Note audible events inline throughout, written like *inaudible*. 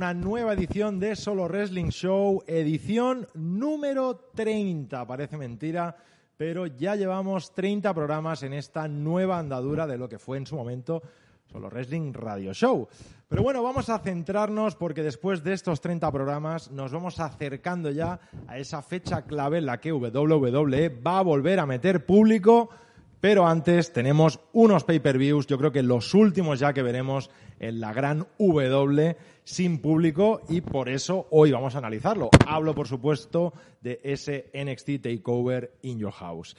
Una nueva edición de Solo Wrestling Show, edición número 30. Parece mentira, pero ya llevamos 30 programas en esta nueva andadura de lo que fue en su momento Solo Wrestling Radio Show. Pero bueno, vamos a centrarnos porque después de estos 30 programas nos vamos acercando ya a esa fecha clave en la que WWE va a volver a meter público. Pero antes tenemos unos pay-per-views, yo creo que los últimos ya que veremos en la gran W sin público y por eso hoy vamos a analizarlo. Hablo, por supuesto, de ese NXT Takeover in Your House.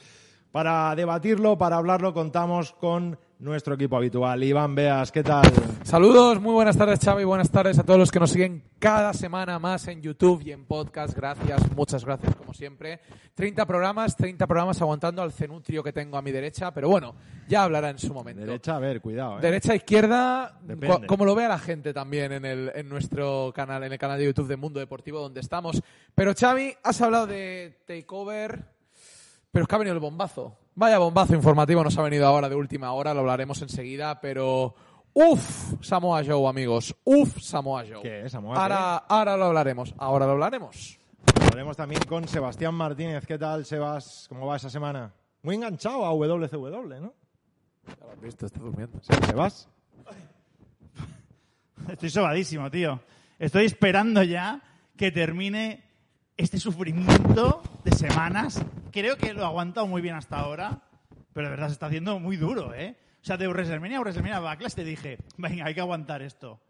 Para debatirlo, para hablarlo, contamos con nuestro equipo habitual. Iván Beas, ¿qué tal? Saludos, muy buenas tardes Xavi, buenas tardes a todos los que nos siguen cada semana más en YouTube y en podcast. Gracias, muchas gracias como siempre. 30 programas, 30 programas aguantando al cenutrio que tengo a mi derecha, pero bueno, ya hablará en su momento. Derecha, a ver, cuidado. ¿eh? Derecha, izquierda, Depende. como lo vea la gente también en, el, en nuestro canal, en el canal de YouTube de Mundo Deportivo donde estamos. Pero Xavi, has hablado de Takeover, pero es que ha venido el bombazo. Vaya bombazo informativo nos ha venido ahora de última hora, lo hablaremos enseguida, pero... Uf, Samoa Joe, amigos. Uf, Samoa Joe. ¿Qué es, Samoa? Ahora, ahora lo hablaremos, ahora lo hablaremos. Hablaremos también con Sebastián Martínez. ¿Qué tal, Sebas? ¿Cómo va esa semana? Muy enganchado a WCW, ¿no? Ya lo has visto, está durmiendo. Sebas. Estoy sobadísimo, tío. Estoy esperando ya que termine este sufrimiento de semanas. Creo que lo he aguantado muy bien hasta ahora, pero de verdad se está haciendo muy duro, ¿eh? O sea, de WrestleMania a WrestleMania Backlash te dije, venga, hay que aguantar esto.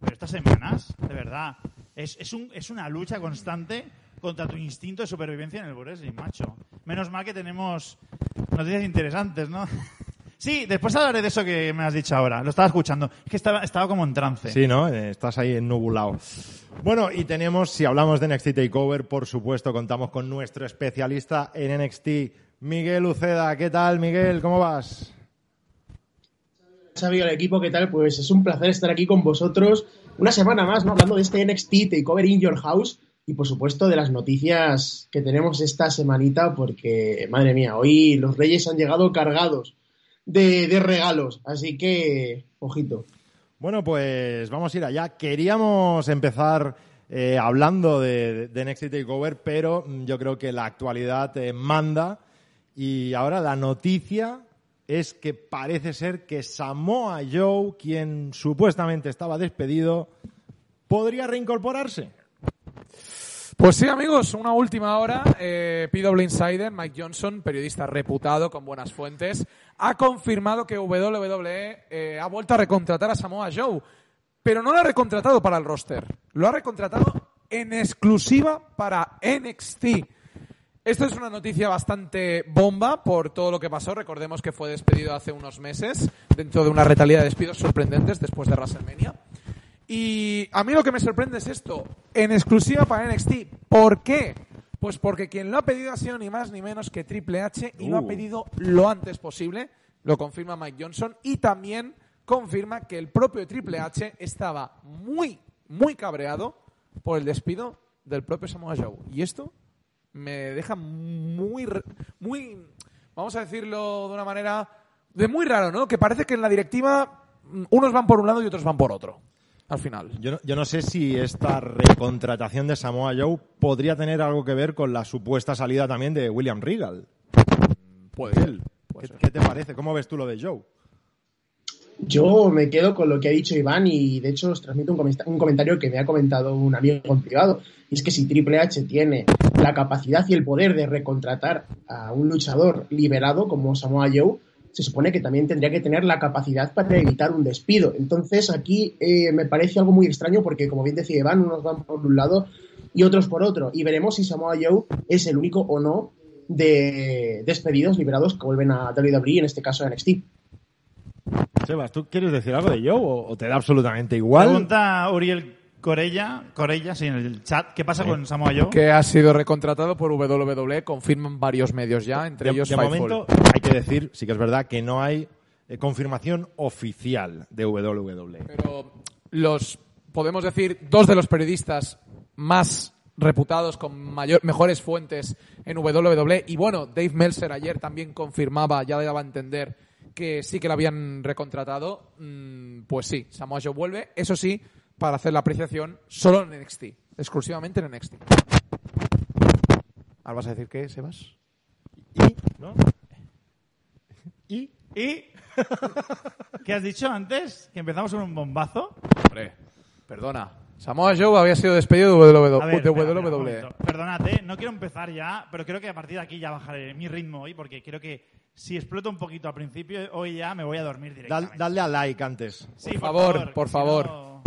Pero estas semanas, de verdad, es, es, un- es una lucha constante contra tu instinto de supervivencia en el wrestling, macho. Menos mal que tenemos noticias interesantes, ¿no? *laughs* Sí, después hablaré de eso que me has dicho ahora. Lo estaba escuchando. Es que estaba, estaba como en trance. Sí, ¿no? Eh, Estás ahí ennubulado. Bueno, y tenemos, si hablamos de NXT Takeover, por supuesto, contamos con nuestro especialista en NXT, Miguel Uceda. ¿Qué tal, Miguel? ¿Cómo vas? Xavi, al equipo, ¿qué tal? Pues es un placer estar aquí con vosotros una semana más, ¿no? Hablando de este NXT Takeover in Your House y, por supuesto, de las noticias que tenemos esta semanita porque, madre mía, hoy los reyes han llegado cargados de regalos, así que, ojito. Bueno, pues vamos a ir allá. Queríamos empezar eh, hablando de, de NXT Takeover, pero mm, yo creo que la actualidad eh, manda y ahora la noticia es que parece ser que Samoa Joe, quien supuestamente estaba despedido, podría reincorporarse. Pues sí, amigos, una última hora. Eh, PW Insider, Mike Johnson, periodista reputado con buenas fuentes, ha confirmado que WWE eh, ha vuelto a recontratar a Samoa Joe, pero no lo ha recontratado para el roster, lo ha recontratado en exclusiva para NXT. Esto es una noticia bastante bomba por todo lo que pasó. Recordemos que fue despedido hace unos meses dentro de una retalia de despidos sorprendentes después de WrestleMania. Y a mí lo que me sorprende es esto, en exclusiva para NXT. ¿Por qué? Pues porque quien lo ha pedido ha sido ni más ni menos que Triple H y lo ha Uh. pedido lo antes posible, lo confirma Mike Johnson y también confirma que el propio Triple H estaba muy, muy cabreado por el despido del propio Samoa Joe. Y esto me deja muy, muy, vamos a decirlo de una manera, de muy raro, ¿no? Que parece que en la directiva mm, unos van por un lado y otros van por otro, al final. Yo no, yo no sé si esta recontratación de Samoa Joe podría tener algo que ver con la supuesta salida también de William Regal. Puede ser. ¿Qué, qué te parece? ¿Cómo ves tú lo de Joe? Yo me quedo con lo que ha dicho Iván y de hecho os transmito un, un comentario que me ha comentado un amigo en privado. Y es que si Triple H tiene la capacidad y el poder de recontratar a un luchador liberado como Samoa Joe, se supone que también tendría que tener la capacidad para evitar un despido. Entonces aquí eh, me parece algo muy extraño porque, como bien decía Iván, unos van por un lado y otros por otro. Y veremos si Samoa Joe es el único o no de despedidos liberados que vuelven a WWE, en este caso a NXT. Sebas, ¿tú quieres decir algo de Joe o, te da absolutamente igual? Pregunta Uriel Corella, Corella, sí, en el chat. ¿Qué pasa Sí. con Samoa Joe? Que ha sido recontratado por WWE, confirman varios medios ya, entre de, ellos de Fightful. momento hay que decir, sí que es verdad, que no hay eh, confirmación oficial de WWE. Pero los, podemos decir, dos de los periodistas más reputados con mayor, mejores fuentes en WWE. Y bueno, Dave Meltzer ayer también confirmaba, ya daba a entender que sí que lo habían recontratado. Mm, pues sí, Samoa Joe vuelve. Eso sí, para hacer la apreciación solo en NXT. Exclusivamente en NXT. ¿Ahora vas a decir qué, Sebas? Y, ¿no? Y ¿Y *laughs* qué has dicho antes? ¿Que empezamos con un bombazo? Hombre, perdona. Samoa Joe había sido despedido de WWE. A ver, de espera, WWE. Perdonad, ¿eh? no quiero empezar ya, pero creo que a partir de aquí ya bajaré mi ritmo hoy, porque creo que si exploto un poquito al principio, hoy ya me voy a dormir dal- directamente. dadle a like antes. Sí, Por favor, que por si favor. no-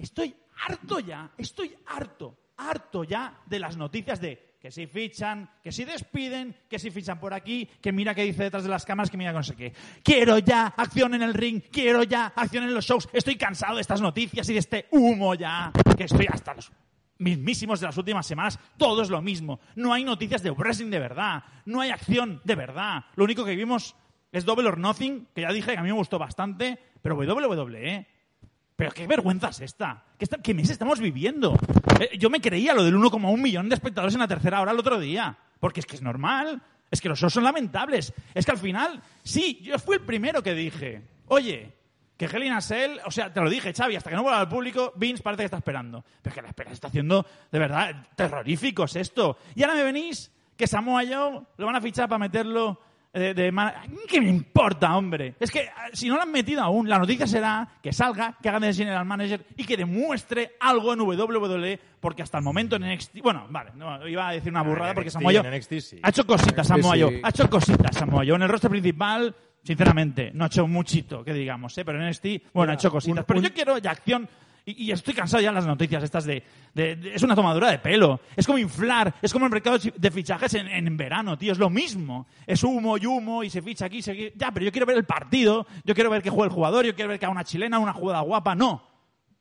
Estoy harto ya, estoy harto, harto ya de las noticias de que si fichan, que si despiden, que si fichan por aquí, que mira qué dice detrás de las cámaras, que mira que no sé qué. Quiero ya acción en el ring, quiero ya acción en los shows. Estoy cansado de estas noticias y de este humo ya, que estoy hasta los mismísimos de las últimas semanas, todo es lo mismo. No hay noticias de wrestling de verdad, no hay acción de verdad. Lo único que vimos es Double or Nothing, que ya dije que a mí me gustó bastante, pero WWE, pero qué vergüenza es esta. ¿Qué, qué mes estamos viviendo? Eh, yo me creía lo del 1,1 millón de espectadores en la tercera hora el otro día. Porque es que es normal. Es que los shows son lamentables. Es que al final, sí, yo fui el primero que dije, oye, que Hell in a Cell, o sea, te lo dije, Xavi, hasta que no vuelva al público, Vince parece que está esperando. Pero que la espera está haciendo, de verdad, terrorífico es esto. Y ahora me venís que Samoa Joe lo van a fichar para meterlo de, de man- ¿Qué me importa, hombre? Es que ah, si no lo han metido aún, la noticia será que salga, que hagan de general manager y que demuestre algo en WWE, porque hasta el momento en NXT... Bueno, vale, no, iba a decir una burrada porque Samoa Joe sí. ha hecho cositas Samoa sí. Ha hecho cositas Samoa. En el roster principal, sinceramente, no ha hecho muchito, que digamos, ¿eh? Pero en NXT, bueno, ha hecho cositas. un- Pero un- yo quiero ya acción... Y, y estoy cansado ya de las noticias estas de, Es una tomadura de pelo. Es como inflar. Es como el mercado de fichajes en, en verano, tío. Es lo mismo. Es humo y humo y se ficha aquí, se... aquí. Ya, pero yo quiero ver el partido. Yo quiero ver que juega el jugador. Yo quiero ver que haga una chilena, una jugada guapa. No.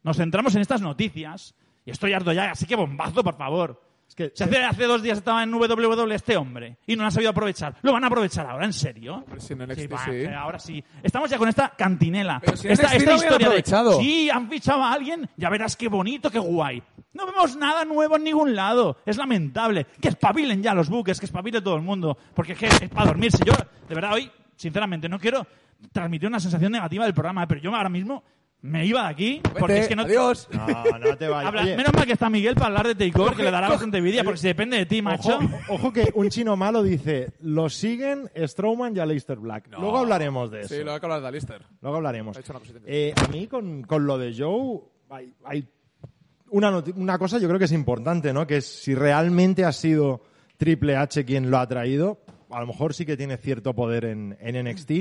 Nos centramos en estas noticias. Y estoy harto ya. Así que bombazo, por favor. Es que Si hace, hace dos días estaba en WWE este hombre y no lo han sabido aprovechar. ¿Lo van a aprovechar ahora? ¿En serio? Hombre, si en NXT va, sí. ahora sí. Estamos ya con esta cantinela. Pero si en esta NXT historia de, aprovechado. sí, han fichado a alguien, ya verás qué bonito, qué guay. No vemos nada nuevo en ningún lado. Es lamentable. Que espabilen ya los buques, que espabile todo el mundo. Porque es, que es para dormirse. Yo, de verdad, hoy, sinceramente, no quiero transmitir una sensación negativa del programa, pero yo ahora mismo me iba de aquí porque Vete, es que no, adiós. No, no te vayas. Habla- Oye, menos mal que está Miguel para hablar de Takeover, que le dará bastante envidia, porque si depende de ti, macho. Ojo, ojo que un chino malo dice, lo siguen Strowman y Aleister Black. Luego hablaremos de eso. Sí, lo hay que hablar de Alistair. Luego hablaremos. Ha hecho una cosita Eh, a mí con, con lo de Joe hay, hay una, noti- una cosa yo creo que es importante, ¿no? Que es si realmente ha sido Triple H quien lo ha traído, a lo mejor sí que tiene cierto poder en, en NXT.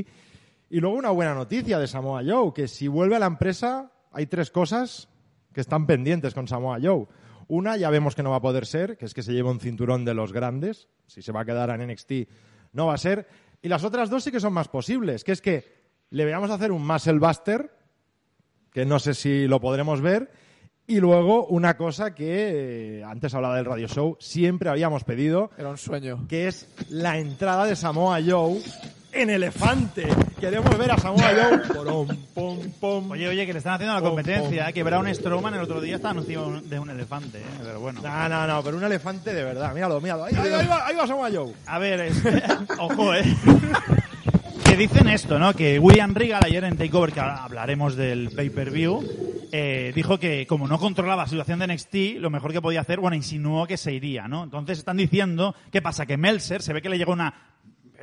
Y luego una buena noticia de Samoa Joe, que si vuelve a la empresa hay tres cosas que están pendientes con Samoa Joe. Una ya vemos que no va a poder ser, que es que se lleva un cinturón de los grandes. Si se va a quedar en NXT, no va a ser. Y las otras dos sí que son más posibles, que es que le veamos hacer un Muscle Buster, que no sé si lo podremos ver. Y luego una cosa que eh, antes hablaba del radio show, siempre habíamos pedido, Era un sueño. que es la entrada de Samoa Joe en elefante. Queremos ver a Samoa Joe. Porom, pom, pom. Oye, oye, que le están haciendo la competencia, pom, eh, que Braun Strowman el otro día estaba anunciado de un elefante, eh, pero bueno. No, no, no, pero un elefante de verdad. Míralo, míralo. Ahí, ahí, ahí va, ahí va Samoa Joe. A ver, es- *laughs* ojo, eh. *laughs* que dicen esto, ¿no? Que William Regal ayer en Takeover, que hablaremos del pay-per-view, eh, dijo que como no controlaba la situación de NXT, lo mejor que podía hacer, bueno, insinuó que se iría, ¿no? Entonces están diciendo, ¿qué pasa? Que Meltzer, se ve que le llegó una,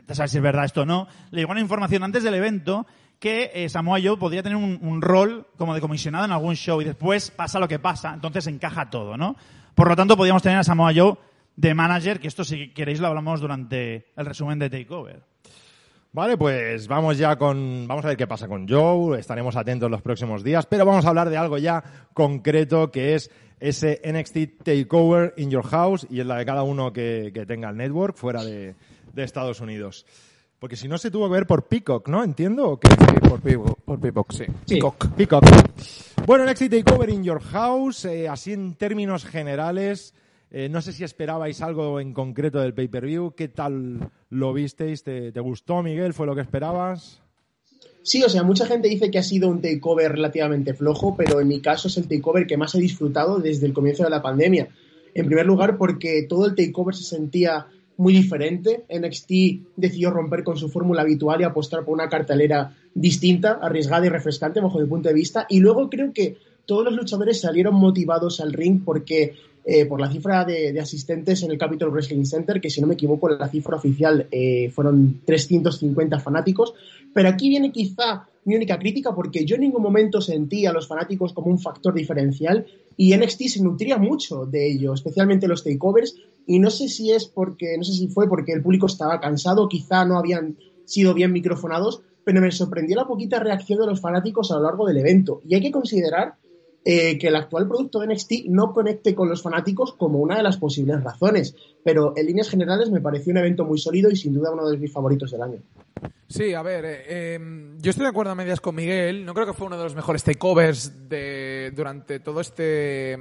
no sabes si es verdad esto o no, le llegó una información antes del evento que eh, Samoa Joe podría tener un, un rol como de comisionado en algún show y después pasa lo que pasa, entonces encaja todo, ¿no? Por lo tanto, podríamos tener a Samoa Joe de manager, que esto si queréis lo hablamos durante el resumen de Takeover. Vale, pues vamos ya con. Vamos a ver qué pasa con Joe. Estaremos atentos los próximos días. Pero vamos a hablar de algo ya concreto que es ese NXT Takeover in Your House y es la de cada uno que, que tenga el network fuera de, de Estados Unidos. Porque si no se tuvo que ver por Peacock, ¿no? ¿Entiendo? ¿o qué? Sí, por Peacock, por Peacock, sí. Sí. Peacock. Peacock. Bueno, NXT Takeover in Your House, eh, así en términos generales, eh, no sé si esperabais algo en concreto del pay-per-view. ¿Qué tal lo visteis? ¿Te, te gustó, Miguel? ¿Fue lo que esperabas? Sí, o sea, mucha gente dice que ha sido un takeover relativamente flojo, pero en mi caso es el takeover que más he disfrutado desde el comienzo de la pandemia. En primer lugar, porque todo el takeover se sentía muy diferente. NXT decidió romper con su fórmula habitual y apostar por una cartelera distinta, arriesgada y refrescante bajo mi punto de vista. Y luego creo que todos los luchadores salieron motivados al ring porque eh, por la cifra de, asistentes en el Capitol Wrestling Center, que si no me equivoco la cifra oficial eh, fueron 350 fanáticos. Pero aquí viene quizá mi única crítica porque yo en ningún momento sentí a los fanáticos como un factor diferencial y NXT se nutría mucho de ello, especialmente los takeovers y no sé si es porque, no sé si fue porque el público estaba cansado, quizá no habían sido bien microfonados, pero me sorprendió la poquita reacción de los fanáticos a lo largo del evento. Y hay que considerar eh, que el actual producto de NXT no conecte con los fanáticos como una de las posibles razones. Pero en líneas generales me pareció un evento muy sólido y sin duda uno de mis favoritos del año. Sí, a ver, eh, eh, yo estoy de acuerdo a medias con Miguel. No creo que fue uno de los mejores takeovers de, durante todo este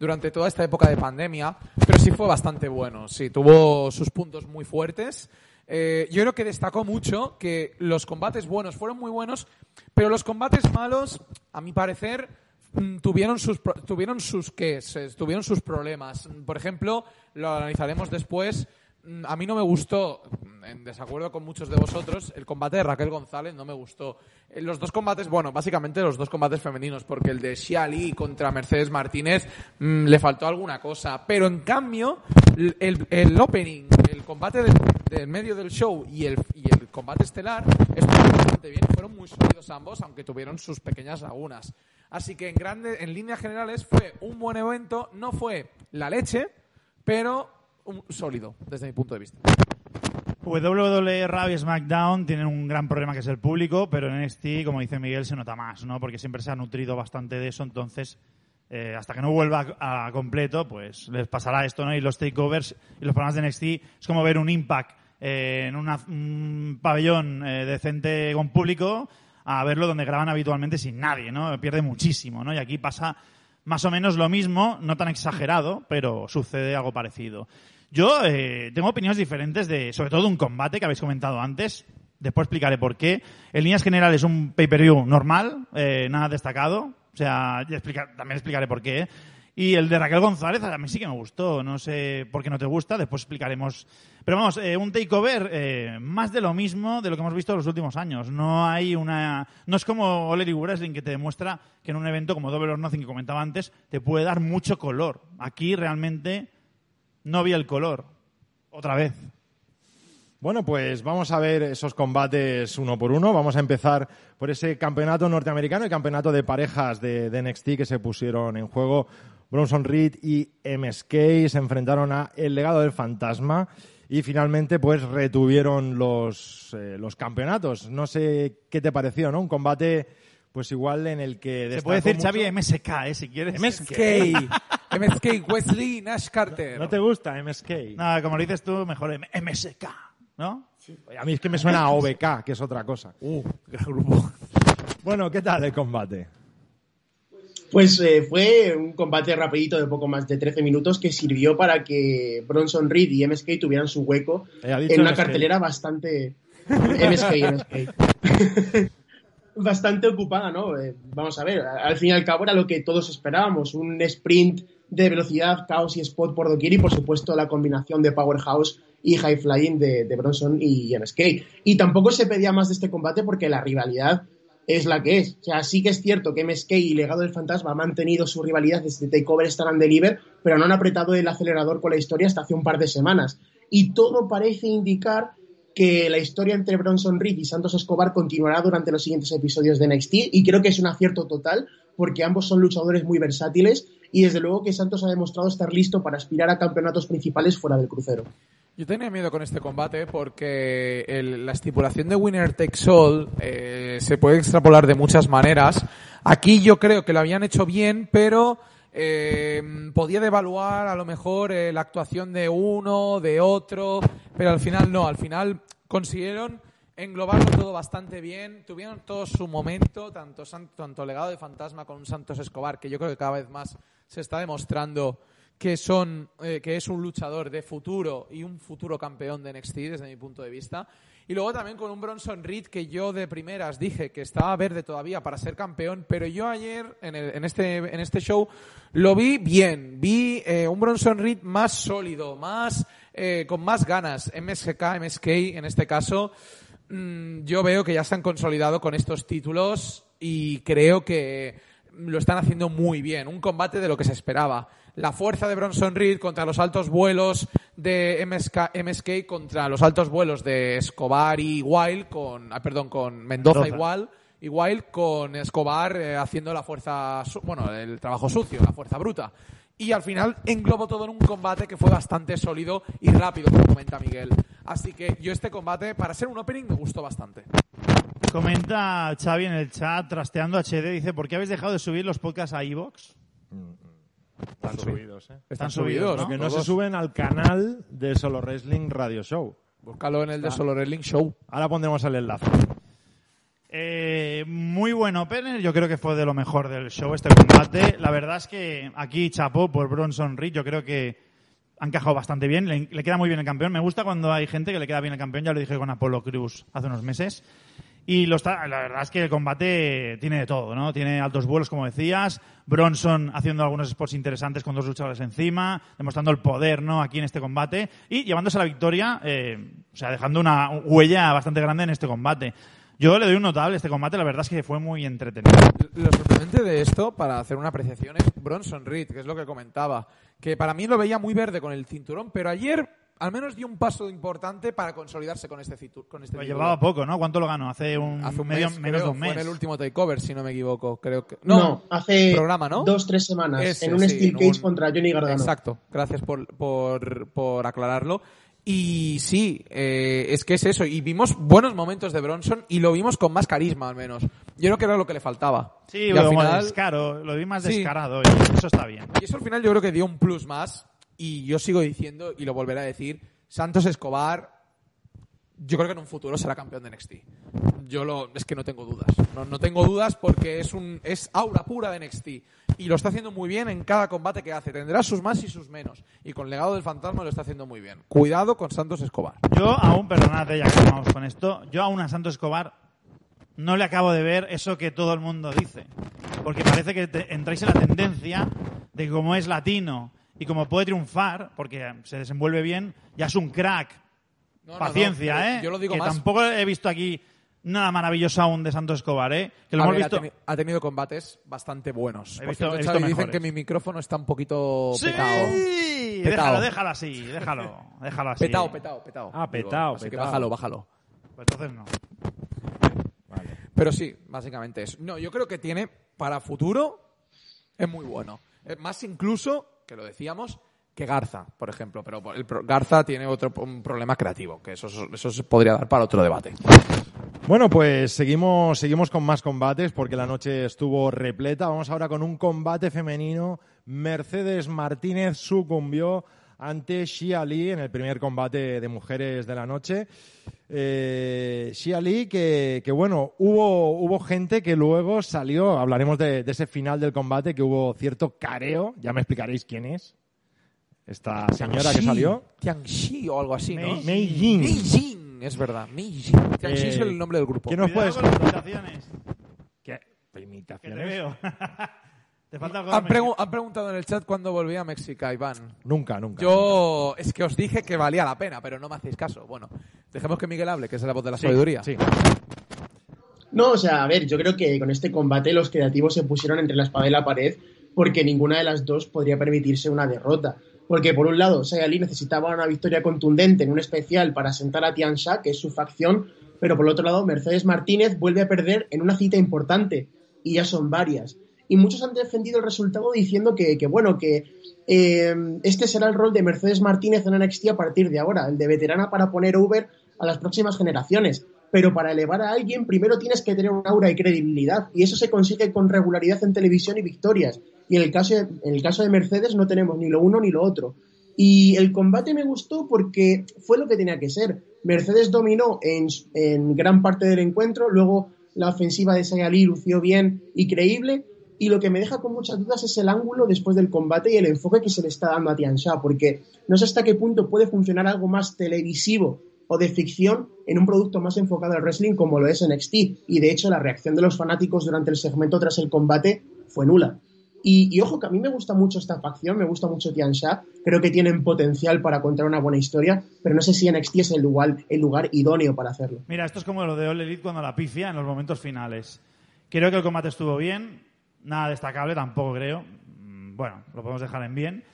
durante toda esta época de pandemia, pero sí fue bastante bueno. Sí, tuvo sus puntos muy fuertes. Eh, yo creo que destacó mucho que los combates buenos fueron muy buenos, pero los combates malos, a mi parecer, mm, tuvieron sus tuvieron sus qué, tuvieron sus problemas. Por ejemplo, lo analizaremos después. Mm, A mí no me gustó, en desacuerdo con muchos de vosotros, el combate de Raquel González no me gustó. Eh, Los dos combates, bueno, básicamente los dos combates femeninos, porque el de Xia Li contra Mercedes Martínez mmm, le faltó alguna cosa. Pero en cambio, el, el opening, el combate del, del, medio del show y el, y el combate estelar estuvieron bastante bien. Fueron muy sólidos ambos, aunque tuvieron sus pequeñas lagunas. Así que en, grande, en líneas generales fue un buen evento, no fue la leche, pero un, sólido desde mi punto de vista. WWE, Raw y SmackDown tienen un gran problema que es el público, pero en NXT, como dice Miguel, se nota más, ¿no? Porque siempre se ha nutrido bastante de eso, entonces eh, hasta que no vuelva a, completo, pues les pasará esto, ¿no? Y los takeovers y los programas de NXT es como ver un Impact eh, en un pabellón eh, decente con público a verlo donde graban habitualmente sin nadie, ¿no? Pierde muchísimo, ¿no? Y aquí pasa más o menos lo mismo, no tan exagerado, pero sucede algo parecido. Yo eh, tengo opiniones diferentes de, sobre todo un combate que habéis comentado antes. Después explicaré por qué. En líneas generales, un pay-per-view normal, eh, nada destacado. O sea, también explicaré por qué. Y el de Raquel González a mí sí que me gustó. No sé por qué no te gusta, después explicaremos. Pero vamos, eh, un takeover eh, más de lo mismo de lo que hemos visto en los últimos años. No hay una. No es como Elite Wrestling que te demuestra que en un evento como Double or Nothing que comentaba antes te puede dar mucho color. Aquí realmente no vi el color. Otra vez. Bueno, pues vamos a ver esos combates uno por uno. Vamos a empezar por ese campeonato norteamericano y campeonato de parejas de NXT que se pusieron en juego. Bronson Reed y MSK se enfrentaron a El Legado del Fantasma y finalmente pues retuvieron los, eh, los campeonatos. No sé qué te pareció, ¿no? Un combate pues igual en el que... Se puede decir, mucho... Xavi, MSK, ¿eh? Si quieres. MSK. *laughs* *laughs* MSK, Wesley, Nash Carter. ¿No te gusta MSK? No, como lo dices tú, mejor MSK. ¿No? Sí. A mí es que me suena a OBK, que es otra cosa. Uh, gran grupo. Bueno, ¿qué tal el combate? Pues eh, fue un combate rapidito de poco más de 13 minutos que sirvió para que Bronson Reed y MSK tuvieran su hueco Eh, en una MSK. cartelera bastante... MSK, MSK. *laughs* bastante ocupada, ¿no? Eh, vamos a ver, al fin y al cabo era lo que todos esperábamos, un sprint de velocidad, caos y spot por doquier y por supuesto la combinación de Powerhouse y High Flying de, de Bronson y MSK. Y tampoco se pedía más de este combate porque la rivalidad es la que es. O sea, sí que es cierto que MSK y Legado del Fantasma han mantenido su rivalidad desde Takeover Stand and Deliver, pero no han apretado el acelerador con la historia hasta hace un par de semanas. Y todo parece indicar que la historia entre Bronson Reed y Santos Escobar continuará durante los siguientes episodios de NXT y creo que es un acierto total porque ambos son luchadores muy versátiles y desde luego que Santos ha demostrado estar listo para aspirar a campeonatos principales fuera del crucero. Yo tenía miedo con este combate porque el- la estipulación de Winner Takes All eh, se puede extrapolar de muchas maneras. Aquí yo creo que lo habían hecho bien, pero eh, podía devaluar a lo mejor eh, la actuación de uno, de otro, pero al final no, al final consiguieron englobarlo todo bastante bien, tuvieron todo su momento, tanto, tanto Legado de Fantasma con Santos Escobar, que yo creo que cada vez más se está demostrando que son eh, que es un luchador de futuro y un futuro campeón de NXT desde mi punto de vista y luego también con un Bronson Reed que yo de primeras dije que estaba verde todavía para ser campeón pero yo ayer en, el- en este en este show lo vi bien vi eh, un Bronson Reed más sólido más eh, con más ganas MSK MSK en este caso mm, yo veo que ya se han consolidado con estos títulos y creo que lo están haciendo muy bien. Un combate de lo que se esperaba. La fuerza de Bronson Reed contra los altos vuelos de MSK, MSK contra los altos vuelos de Escobar y Wild con, ah, perdón, con Mendoza, Mendoza. igual. Y Wild con Escobar eh, haciendo la fuerza, su- bueno, el trabajo sucio, la fuerza bruta. Y al final englobó todo en un combate que fue bastante sólido y rápido, como comenta Miguel. Así que yo este combate, para ser un opening, me gustó bastante. Comenta Xavi en el chat, trasteando HD, dice, ¿por qué habéis dejado de subir los podcasts a iVoox? Están subidos, ¿eh? Están subidos, Lo ¿no? que no se Todos. suben al canal de Solo Wrestling Radio Show. Búscalo en el de Solo Wrestling Show. Ahora pondremos el enlace. Eh, muy buen opener, yo creo que fue de lo mejor del show este combate. La verdad es que aquí chapó por Bronson Reed, yo creo que han encajado bastante bien, le, le queda muy bien el campeón. Me gusta cuando hay gente que le queda bien el campeón, ya lo dije con Apollo Cruz hace unos meses. Y lo está, la verdad es que el combate tiene de todo, ¿no? Tiene altos vuelos, como decías, Bronson haciendo algunos spots interesantes con dos luchadores encima, demostrando el poder, ¿no? Aquí en este combate y llevándose la victoria, eh, o sea, dejando una huella bastante grande en este combate. Yo le doy un notable este combate, la verdad es que fue muy entretenido. Lo sorprendente de esto, para hacer una apreciación, es Bronson Reed, que es lo que comentaba. Que para mí lo veía muy verde con el cinturón, pero ayer al menos dio un paso importante para consolidarse con este, citu- con este Lo título. llevaba poco, ¿no? ¿Cuánto lo ganó? Hace un, Hace un medio, mes, menos creo, de un mes. Fue en el último takeover, si no me equivoco. Creo que... No, No, hace programa, ¿no? dos, tres semanas, Ese, en un sí, Steel Cage un- contra Johnny Gargano. Exacto, gracias por, por, por aclararlo. Y sí, eh, es que es eso. Y vimos buenos momentos de Bronson y lo vimos con más carisma, al menos. Yo creo que era lo que le faltaba. Sí, y al como final, descaro, lo vi más Sí. descarado y eso está bien. y eso al final yo creo que dio un plus más. Y yo sigo diciendo, y lo volveré a decir, Santos Escobar, yo creo que en un futuro será campeón de NXT. Yo lo, es que no tengo dudas. No, no tengo dudas porque es un, es aura pura de NXT. Y lo está haciendo muy bien en cada combate que hace. Tendrá sus más y sus menos. Y con Legado del Fantasma lo está haciendo muy bien. Cuidado con Santos Escobar. Yo aún, perdonad, ya que vamos con esto, yo aún a Santos Escobar no le acabo de ver eso que todo el mundo dice. Porque parece que te- entráis en la tendencia de que como es latino y como puede triunfar, porque se desenvuelve bien, ya es un crack. No, Paciencia, no, ¿eh? Yo lo digo que más. tampoco he visto aquí nada maravilloso aún de Santos Escobar, ¿eh? Que lo hemos ver, visto... ha, teni- ha tenido combates bastante buenos. He Por visto- cierto, he visto Xavi, dicen que mi micrófono está un poquito ¡Sí! petado. Déjalo, Petao. déjalo así, déjalo, déjalo así. Petao, petao, petao. Ah, Digo, petao, Así que petao. bájalo, bájalo. Pues entonces no. Pero sí, básicamente eso. No, yo creo que tiene para futuro es muy bueno. Es más incluso, que lo decíamos, que Garza, por ejemplo. Pero el Garza tiene otro un problema creativo, que eso, eso se podría dar para otro debate. Bueno, pues seguimos, seguimos con más combates porque la noche estuvo repleta. Vamos ahora con un combate femenino. Mercedes Martínez sucumbió ante Xia Li en el primer combate de mujeres de la noche. Eh, Xia Li, que, que bueno, hubo, hubo gente que luego salió, hablaremos de, de ese final del combate, que hubo cierto careo, ya me explicaréis quién es. Esta señora que Tiangxi, salió. Tiangxi o algo así, ¿no? Mei- Mei Jin. Mei Jin, es verdad. Mei Jin. Tiangxi Eh, es el nombre del grupo. ¿quién nos puedes- con las imitaciones, ¿Qué? que ¿Imitaciones? te veo. *laughs* te falta algo Han, de pregu- han preguntado en el chat cuándo volvía a México, Iván. Nunca, nunca. Yo es que os dije que valía la pena, pero no me hacéis caso. Bueno, dejemos que Miguel hable, que es la voz de la Sí, sabiduría. Sí. No, o sea, a ver, yo creo que con este combate los creativos se pusieron entre la espada y la pared porque ninguna de las dos podría permitirse una derrota. Porque por un lado, Saya Lee necesitaba una victoria contundente en un especial para sentar a Tian Sha, que es su facción, pero por otro lado, Mercedes Martínez vuelve a perder en una cita importante, y ya son varias. Y muchos han defendido el resultado diciendo que, bueno, que eh, este será el rol de Mercedes Martínez en NXT a partir de ahora, el de veterana para poner over a las próximas generaciones. Pero para elevar a alguien, primero tienes que tener un aura y credibilidad, y eso se consigue con regularidad en televisión y victorias. Y en el caso de, el caso de Mercedes no tenemos ni lo uno ni lo otro. Y el combate me gustó porque fue lo que tenía que ser. Mercedes dominó en, en gran parte del encuentro, luego la ofensiva de Sayali lució bien y creíble, y lo que me deja con muchas dudas es el ángulo después del combate y el enfoque que se le está dando a Tian Sha, porque no sé hasta qué punto puede funcionar algo más televisivo o de ficción en un producto más enfocado al wrestling como lo es NXT. Y de hecho la reacción de los fanáticos durante el segmento tras el combate fue nula. Y, ojo que a mí me gusta mucho esta facción, me gusta mucho Tian Sha, creo que tienen potencial para contar una buena historia, pero no sé si NXT es el lugar, el lugar idóneo para hacerlo. Mira, esto es como lo de All Elite cuando la pifia en los momentos finales. Creo que el combate estuvo bien, nada destacable tampoco creo. Mm, bueno, lo podemos dejar en bien.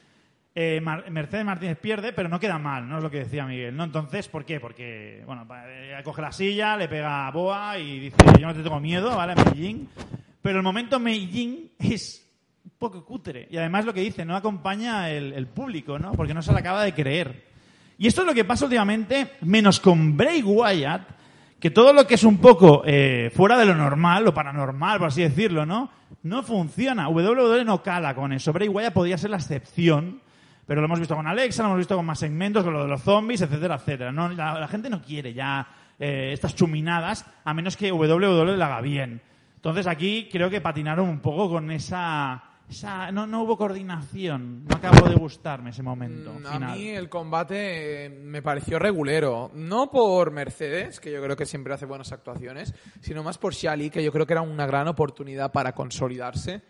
Eh, Mercedes Martínez pierde, pero no queda mal, ¿no? Es lo que decía Miguel, ¿no? Entonces, ¿por qué? Porque, bueno, eh, coge la silla, le pega a Boa y dice, yo no te tengo miedo, ¿vale? Medellín. Pero el momento Medellín es un poco cutre. Y además lo que dice, no acompaña el, público, ¿no? Porque no se le acaba de creer. Y esto es lo que pasa últimamente, menos con Bray Wyatt, que todo lo que es un poco eh, fuera de lo normal, lo paranormal, por así decirlo, ¿no? No funciona. WWE no cala con eso. Bray Wyatt podría ser la excepción pero lo hemos visto con Alexa, lo hemos visto con más segmentos, con lo de los zombies, etcétera, etcétera. No, la, gente no quiere ya eh, estas chuminadas, a menos que WWE la haga bien. Entonces aquí creo que patinaron un poco con esa... no, no hubo coordinación, no acabó de gustarme ese momento. Mm, a mí el combate eh, me pareció regulero, no por Mercedes, que yo creo que siempre hace buenas actuaciones, sino más por Shali, que yo creo que era una gran oportunidad para consolidarse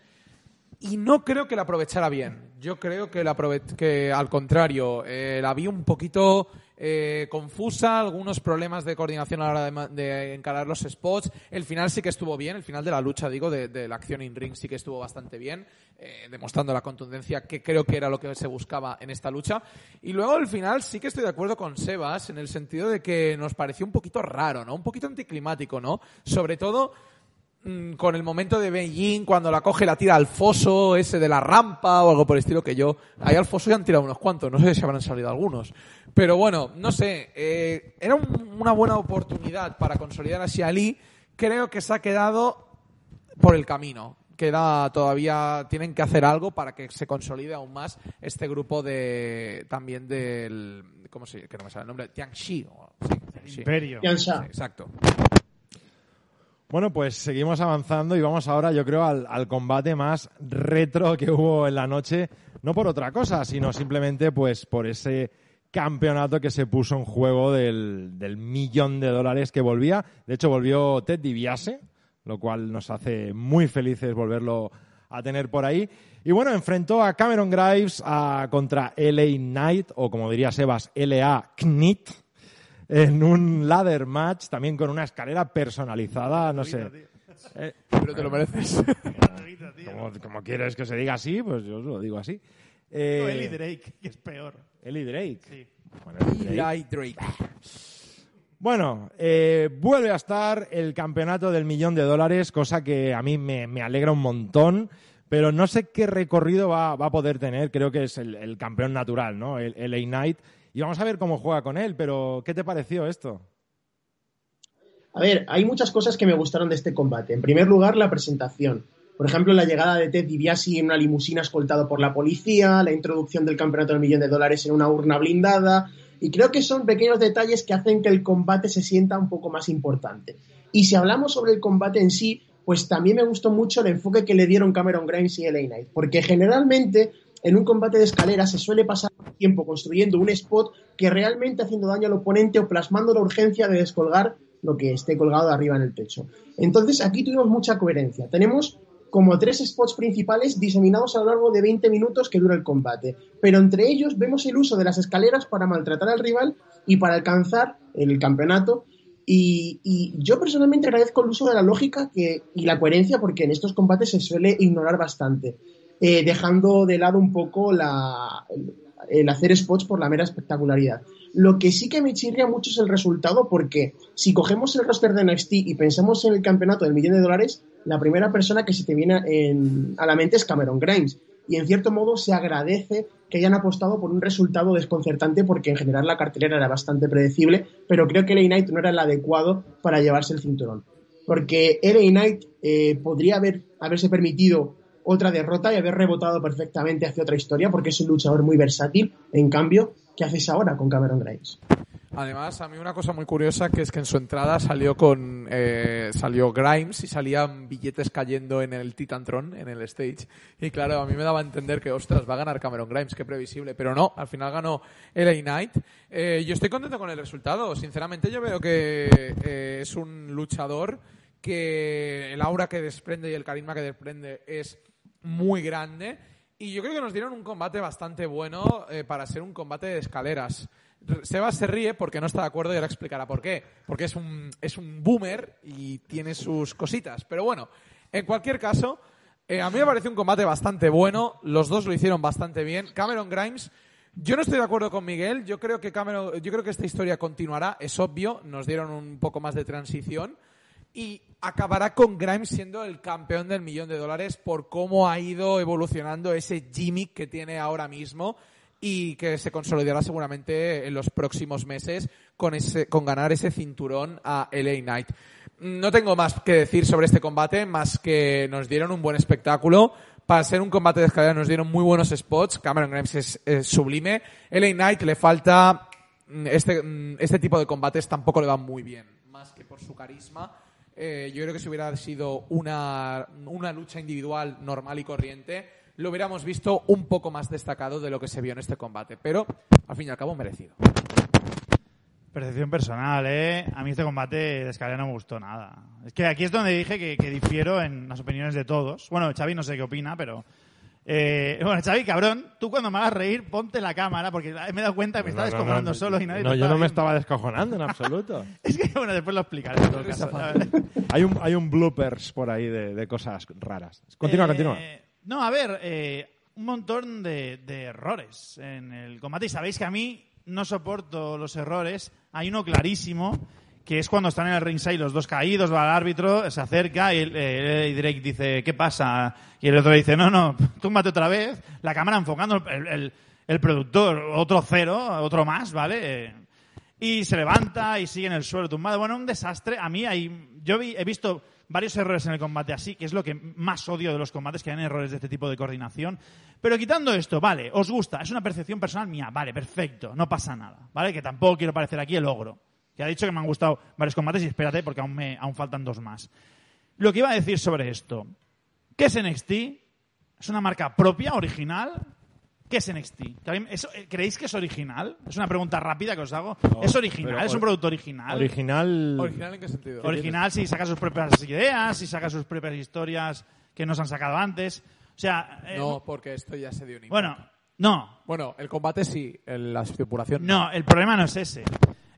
y no creo que la aprovechara bien. Yo creo que, la que al contrario, eh, la vi un poquito eh, confusa, algunos problemas de coordinación a la hora de, encarar los spots. El final sí que estuvo bien, el final de la lucha, digo, de, la acción in ring sí que estuvo bastante bien, eh, demostrando la contundencia que creo que era lo que se buscaba en esta lucha. Y luego el final sí que estoy de acuerdo con Sebas en el sentido de que nos pareció un poquito raro, ¿no? Un poquito anticlimático, ¿no? Sobre todo Mm, con el momento de Beijing cuando la coge la tira al foso ese de la rampa o algo por el estilo que yo ahí al foso ya han tirado unos cuantos no sé si habrán salido algunos. Pero bueno no sé eh, era una buena oportunidad para consolidar a Xiali creo que se ha quedado por el camino queda todavía tienen que hacer algo para que se consolide aún más este grupo de también del cómo se que no me sale el nombre Tianxi sí, Imperio. Exacto bueno, pues seguimos avanzando y vamos ahora, yo creo, al, combate más retro que hubo en la noche, no por otra cosa, sino simplemente pues por ese campeonato que se puso en juego del, millón de dólares que volvía. De hecho, volvió Ted DiBiase, lo cual nos hace muy felices volverlo a tener por ahí. Y bueno, enfrentó a Cameron Grimes a, contra LA Knight, o como diría Sebas, LA Knit en un ladder match, también con una escalera personalizada, no sé. Eh, *laughs* Pero te lo mereces. como, quieres que se diga así, pues yo lo digo así. Eh, Eli Drake, que es peor. Eli Drake. Sí. Bueno, Eli Drake. Bueno, eh, vuelve a estar el campeonato del millón de dólares, cosa que a mí me, alegra un montón, pero no sé qué recorrido va, a poder tener. Creo que es el, campeón natural, ¿no? El, el A Knight y vamos a ver cómo juega con él, pero ¿qué te pareció esto? A ver, hay muchas cosas que me gustaron de este combate. En primer lugar, la presentación. Por ejemplo, la llegada de Ted DiBiase en una limusina escoltado por la policía, la introducción del campeonato del millón de dólares en una urna blindada, y creo que son pequeños detalles que hacen que el combate se sienta un poco más importante. Y si hablamos sobre el combate en sí, pues también me gustó mucho el enfoque que le dieron Cameron Grimes y LA Knight, porque generalmente en un combate de escalera se suele pasar tiempo construyendo un spot que realmente haciendo daño al oponente o plasmando la urgencia de descolgar lo que esté colgado arriba en el techo. Entonces aquí tuvimos mucha coherencia. Tenemos como tres spots principales diseminados a lo largo de 20 minutos que dura el combate, pero entre ellos vemos el uso de las escaleras para maltratar al rival y para alcanzar el campeonato. Y, yo personalmente agradezco el uso de la lógica y la coherencia porque en estos combates se suele ignorar bastante. Eh, dejando de lado un poco la, el hacer spots por la mera espectacularidad. Lo que sí que me chirria mucho es el resultado porque si cogemos el roster de NXT y pensamos en el campeonato del millón de dólares, la primera persona que se te viene a la mente es Cameron Grimes. y en cierto modo se agradece que hayan apostado por un resultado desconcertante porque en general la cartelera era bastante predecible, pero creo que LA Knight no era el adecuado para llevarse el cinturón. Porque LA Knight eh, podría haber, haberse permitido otra derrota y haber rebotado perfectamente hacia otra historia porque es un luchador muy versátil. En cambio, ¿qué haces ahora con Cameron Grimes? Además, a mí una cosa muy curiosa que es que en su entrada salió con eh, salió Grimes y salían billetes cayendo en el Titantron, en el stage. Y claro, a mí me daba a entender que, ostras, va a ganar Cameron Grimes, qué previsible. Pero no, al final ganó LA Knight. Eh, yo estoy contento con el resultado. Sinceramente, yo veo que eh, es un luchador que el aura que desprende y el carisma que desprende es muy grande. Y yo creo que nos dieron un combate bastante bueno para ser un combate de escaleras. Sebas se ríe porque no está de acuerdo y ahora explicará por qué. Porque es un, es un boomer y tiene sus cositas. Pero bueno, en cualquier caso, eh, a mí me parece un combate bastante bueno. Los dos lo hicieron bastante bien. Cameron Grimes. Yo no estoy de acuerdo con Miguel. Yo creo que Cameron, yo creo que esta historia continuará. Es obvio. Nos dieron un poco más de transición y acabará con Grimes siendo el campeón del millón de dólares por cómo ha ido evolucionando ese gimmick que tiene ahora mismo y que se consolidará seguramente en los próximos meses con, ese, con ganar ese cinturón a LA Knight. No tengo más que decir sobre este combate, más que nos dieron un buen espectáculo. Para ser un combate de escalera nos dieron muy buenos spots. Cameron Grimes es, sublime. LA Knight le falta mm, este, mm, este tipo de combates tampoco le va muy bien, más que por su carisma. Eh, yo creo que si hubiera sido una, una lucha individual normal y corriente, lo hubiéramos visto un poco más destacado de lo que se vio en este combate. Pero, al fin y al cabo, merecido. Percepción personal, ¿eh? A mí este combate de escalera no me gustó nada. Es que aquí es donde dije que, difiero en las opiniones de todos. Bueno, Xavi no sé qué opina, pero... Eh, bueno, Xavi, cabrón, tú cuando me hagas reír, ponte la cámara, porque me he dado cuenta que me estaba descojonando solo y nadie No, yo no me estaba *laughs* descojonando en absoluto. es que, bueno, después lo explicaré en todo caso. *laughs* hay, un, hay un bloopers por ahí de, cosas raras. Continúa, eh, continúa. No, a ver, eh, un montón de, errores en el combate. Y sabéis que a mí no soporto los errores. Hay uno clarísimo, que es cuando están en el ringside los dos caídos, va al árbitro, se acerca y, eh, Drake dice, ¿qué pasa? Y el otro dice, no, no, túmbate otra vez. La cámara enfocando el, el, productor, otro cero, otro más, ¿vale? y se levanta y sigue en el suelo tumbado. Bueno, un desastre. A mí hay, yo he visto varios errores en el combate así, que es lo que más odio de los combates, que hay errores de este tipo de coordinación. Pero quitando esto, vale, os gusta, es una percepción personal mía, vale, perfecto, no pasa nada, ¿vale? Que tampoco quiero parecer aquí el ogro. Que ha dicho que me han gustado varios combates y espérate porque aún, me, aún faltan dos más. Lo que iba a decir sobre esto, ¿qué es NXT? ¿Es una marca propia, original? ¿Qué es NXT? Eh, ¿Creéis que es original? Es una pregunta rápida que os hago. ¿Es original? ¿Es un producto original? ¿Original? ¿Original en qué sentido? Original si saca sus propias ideas, si saca sus propias historias que nos han sacado antes. O sea... Eh, no, porque esto ya se dio un Bueno, no. Bueno, el combate sí, la estipulación no. el problema no es ese.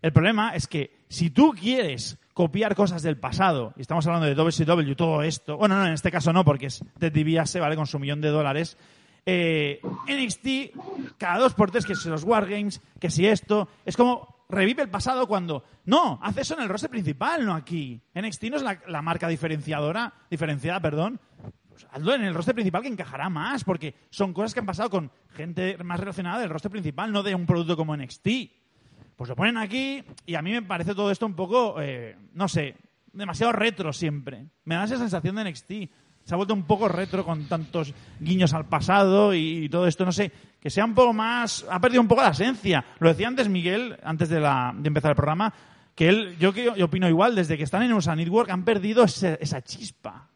El problema es que si tú quieres copiar cosas del pasado, y estamos hablando de WCW todo esto, bueno, no, en este caso no, porque es Ted DiBiase, ¿vale? Con su millón de dólares, eh, NXT, cada dos por tres, que si los Wargames, que si esto, es como revive el pasado cuando, no, hace eso en el roster principal, no aquí. NXT no es la, marca diferenciadora, diferenciada, perdón. Pues hazlo en el roster principal que encajará más, porque son cosas que han pasado con gente más relacionada del roster principal, no de un producto como NXT. Pues lo ponen aquí y a mí me parece todo esto un poco, eh, no sé, demasiado retro siempre. Me da esa sensación de NXT se ha vuelto un poco retro con tantos guiños al pasado y, todo esto, no sé, que sea un poco más, ha perdido un poco la esencia. Lo decía antes Miguel, antes de, la, de empezar el programa, que él, yo, yo, opino igual, desde que están en USA Network han perdido esa chispa.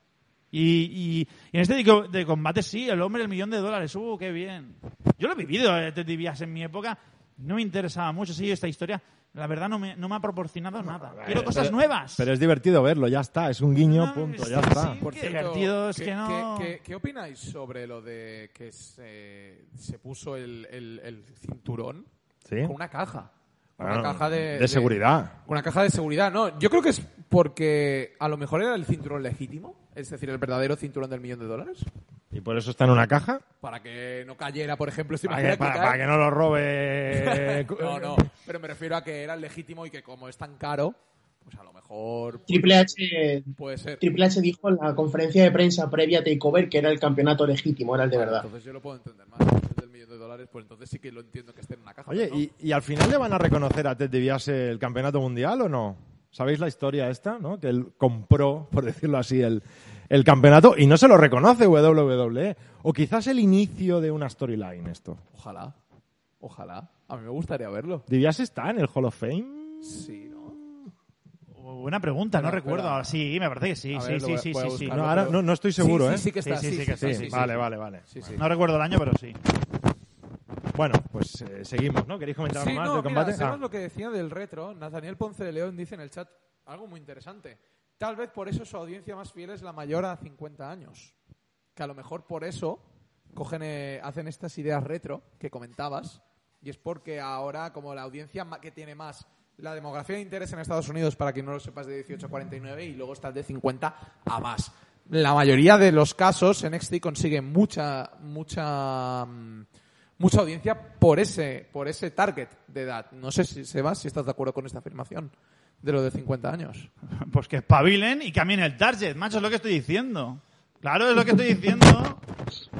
Y, en este de combate sí, el hombre del millón de dólares, ¡uh, qué bien! Yo lo he vivido, eh, te vivías en mi época, no me interesaba mucho, sí, esta historia la verdad no me, no me ha proporcionado nada. Quiero cosas nuevas. Pero es divertido verlo, ya está. Es un guiño, punto, ya está. Por divertido es que no... ¿qué, opináis sobre lo de que se, se puso el, el, cinturón con una caja? Una caja de, de, seguridad. Una caja de seguridad, no. Yo creo que es porque a lo mejor era el cinturón legítimo, es decir, el verdadero cinturón del millón de dólares. ¿Y por eso está en una caja? Para que no cayera, por ejemplo. para, que, para, que no lo robe. *laughs* no, no. Pero me refiero a que era legítimo y que como es tan caro, pues a lo mejor pues, Triple H, puede ser. Triple H dijo en la conferencia de prensa previa a Takeover que era el campeonato legítimo, era el de verdad. Entonces yo lo puedo entender más. Millón de dólares, pues entonces sí que lo entiendo que esté en una caja. Oye, no. ¿y, y al final le van a reconocer a Ted DiBiase el campeonato mundial o no? ¿Sabéis la historia esta, no? Que él compró, por decirlo así, el, el campeonato y no se lo reconoce WWE. O quizás el inicio de una storyline esto. Ojalá. Ojalá. A mí me gustaría verlo. ¿DiBiase está en el Hall of Fame? Sí. Buena pregunta, no recuerdo. espera. Sí, me parece que sí, A sí, ver, sí, voy sí, voy sí. No, ahora no, no estoy seguro, sí, ¿eh? Sí, sí que está. Sí, sí, sí que está, está, Sí, sí, vale, vale, vale. Sí, sí. No recuerdo el año, pero sí. Bueno, pues eh, seguimos, ¿no? ¿Queréis comentar algo más no, del mira, combate? ¿sabes Ah. lo que decía del retro? Nathaniel Ponce de León dice en el chat algo muy interesante. Tal vez por eso su audiencia más fiel es la mayor a 50 años. Que a lo mejor por eso cogen, eh, hacen estas ideas retro que comentabas. Y es porque ahora, como la audiencia ma- que tiene más la demografía de interés en Estados Unidos, para quien no lo sepas, de 18 a 49 y luego está de 50 a más. La mayoría de los casos NXT consigue mucha, mucha, mm, mucha audiencia por ese, por ese target de edad. No sé si Sebas, si estás de acuerdo con esta afirmación de lo de 50 años. *laughs* Pues que espabilen y cambien el target, macho, es lo que estoy diciendo. Claro, es lo que estoy diciendo.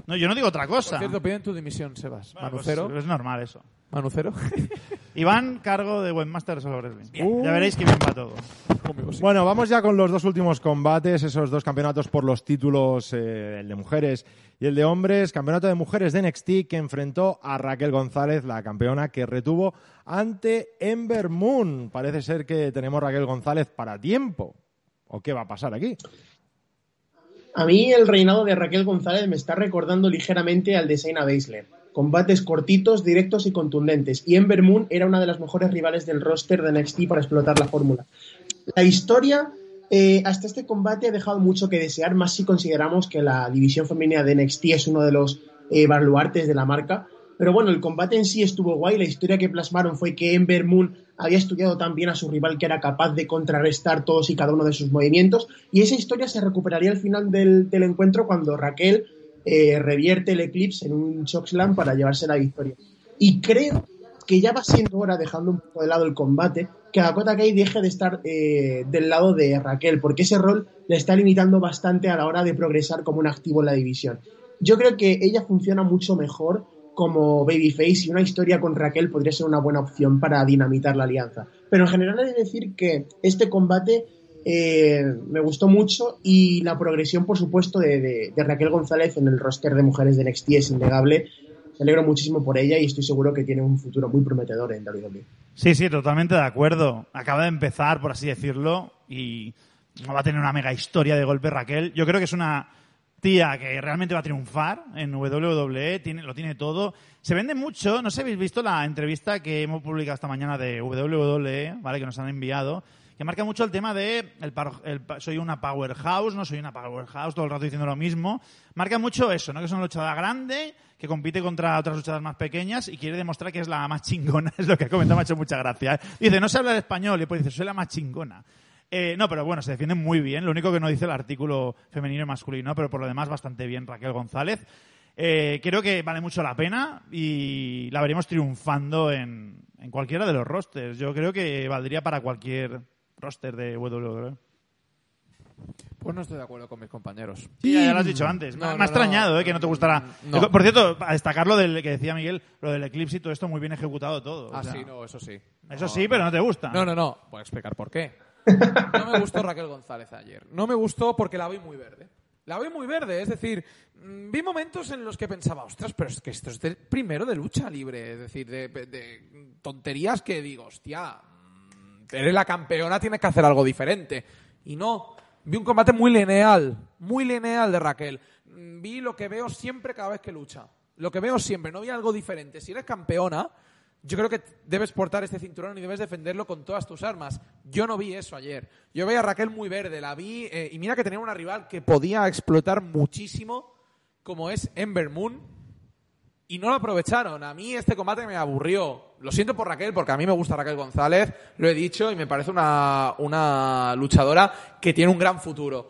No, yo no digo otra cosa. Por cierto, piden tu dimisión, Sebas. Bueno, pues, es normal eso. Manucero. *laughs* Iván, cargo de Webmaster Solo Wrestling. Uh. Ya veréis que bien va todo. Bueno, vamos ya con los dos últimos combates, esos dos campeonatos por los títulos, eh, el de mujeres y el de hombres. Campeonato de mujeres de NXT que enfrentó a Raquel González, la campeona que retuvo ante Ember Moon. Parece ser que tenemos Raquel González para tiempo. ¿O qué va a pasar aquí? A mí el reinado de Raquel González me está recordando ligeramente al de Shayna Baszler. Combates cortitos, directos y contundentes. Y Ember Moon era una de las mejores rivales del roster de NXT para explotar la fórmula. La historia eh, hasta este combate ha dejado mucho que desear, más si consideramos que la división femenina de NXT es uno de los eh, baluartes de la marca. Pero bueno, el combate en sí estuvo guay. La historia que plasmaron fue que Ember Moon había estudiado tan bien a su rival que era capaz de contrarrestar todos y cada uno de sus movimientos. Y esa historia se recuperaría al final del, del encuentro cuando Raquel eh, revierte el Eclipse en un chokeslam para llevarse la victoria. Y creo que ya va siendo hora, dejando un poco de lado el combate, que Dakota Kai deje de estar eh, del lado de Raquel, porque ese rol le está limitando bastante a la hora de progresar como un activo en la división. Yo creo que ella funciona mucho mejor como babyface y una historia con Raquel podría ser una buena opción para dinamitar la alianza. Pero en general de decir que este combate eh, me gustó mucho y la progresión, por supuesto, de, Raquel González en el roster de mujeres de NXT es innegable. Me alegro muchísimo por ella y estoy seguro que tiene un futuro muy prometedor en WWE. Sí, sí, totalmente de acuerdo. Acaba de empezar, por así decirlo, y va a tener una mega historia de golpe Raquel. Yo creo que es una tía que realmente va a triunfar en WWE, tiene, lo tiene todo. Se vende mucho, no sé si habéis visto la entrevista que hemos publicado esta mañana de WWE, ¿vale? Que nos han enviado, marca mucho el tema de el, soy una powerhouse, no soy una powerhouse, todo el rato diciendo lo mismo. Marca mucho eso, ¿no? Que es una luchadora grande, que compite contra otras luchadoras más pequeñas y quiere demostrar que es la más chingona, *laughs* es lo que ha comentado, me ha hecho mucha gracia. ¿eh? Dice, no se habla de español, y después dice, soy la más chingona. Eh, no, pero bueno, se defiende muy bien. Lo único que no dice el artículo femenino y masculino, pero por lo demás bastante bien Raquel González. Eh, creo que vale mucho la pena y la veremos triunfando en, en, cualquiera de los rosters. Yo creo que valdría para cualquier roster de WWE. Pues no estoy de acuerdo con mis compañeros. Sí, ya lo has dicho antes. No, me, no, me ha extrañado no, eh, que no te gustara. no. Por cierto, a destacar lo del que decía Miguel, lo del Eclipse y todo esto muy bien ejecutado todo. Ah, o sea, sí, no, eso sí. Eso No, sí, pero no te gusta. No, no, no. Voy a explicar por qué. *laughs* No me gustó Raquel González ayer. No me gustó porque la vi muy verde. La vi muy verde, es decir, mm, vi momentos en los que pensaba, ostras, pero es que esto es del primero de lucha libre, es decir, de, de tonterías que digo, hostia, eres la campeona, tienes que hacer algo diferente. Y no, vi un combate muy lineal, muy lineal de Raquel. Mm, Vi lo que veo siempre cada vez que lucha. Lo que veo siempre, no vi algo diferente. Si eres campeona, yo creo que debes portar este cinturón y debes defenderlo con todas tus armas. Yo no vi eso ayer. Yo veía a Raquel muy verde, la vi, eh, y mira que tenía una rival que podía explotar muchísimo, como es Ember Moon, y no lo aprovecharon. A mí este combate me aburrió. Lo siento por Raquel, porque a mí me gusta Raquel González, lo he dicho, y me parece una, una luchadora que tiene un gran futuro.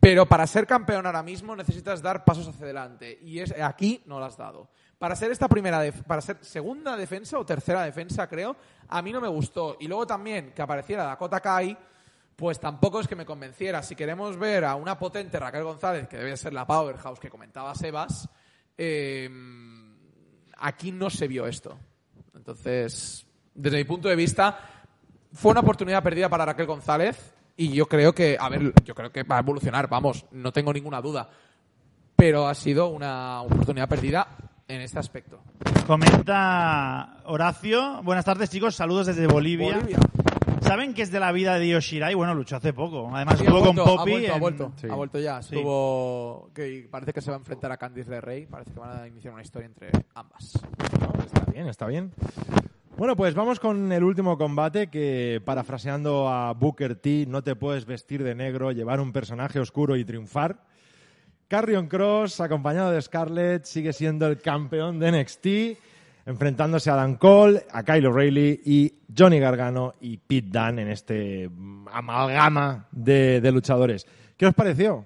Pero para ser campeón ahora mismo necesitas dar pasos hacia adelante. Y es, aquí no lo has dado. Para ser esta primera, para ser segunda defensa o tercera defensa, creo, a mí no me gustó. Y luego también que apareciera Dakota Kai, pues tampoco es que me convenciera. Si queremos ver a una potente Raquel González, que debe ser la powerhouse que comentaba Sebas, eh, aquí no se vio esto. Entonces, desde mi punto de vista, fue una oportunidad perdida para Raquel González y yo creo que, a ver, yo creo que va a evolucionar, vamos, no tengo ninguna duda. Pero ha sido una oportunidad perdida en este aspecto. Comenta Horacio. Buenas tardes, chicos. Saludos desde Bolivia. Bolivia. ¿Saben qué es de la vida de Io Shirai? Bueno, luchó hace poco. Además, Sí, ha estuvo con vuelto, Poppy. ha vuelto, ha vuelto, Sí. ha vuelto ya. Sí. Estuvo, que parece que se va a enfrentar a Candice LeRae. Parece que van a iniciar una historia entre ambas. No, está bien, está bien. Bueno, pues vamos con el último combate que, parafraseando a Booker T, no te puedes vestir de negro, llevar un personaje oscuro y triunfar. Carrion Cross, acompañado de Scarlett, sigue siendo el campeón de NXT, enfrentándose a Dan Cole, a Kyle O'Reilly y Johnny Gargano y Pete Dunne en este amalgama de, de luchadores. ¿Qué os pareció?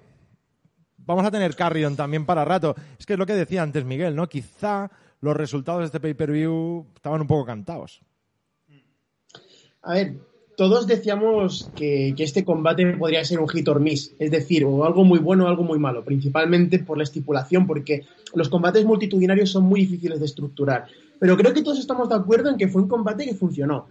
Vamos a tener Carrion también para rato. Es que es lo que decía antes Miguel, ¿no? Quizá los resultados de este pay-per-view estaban un poco cantados. A ver, todos decíamos que, que este combate podría ser un hit or miss, es decir, o algo muy bueno o algo muy malo, principalmente por la estipulación, porque los combates multitudinarios son muy difíciles de estructurar. Pero creo que todos estamos de acuerdo en que fue un combate que funcionó.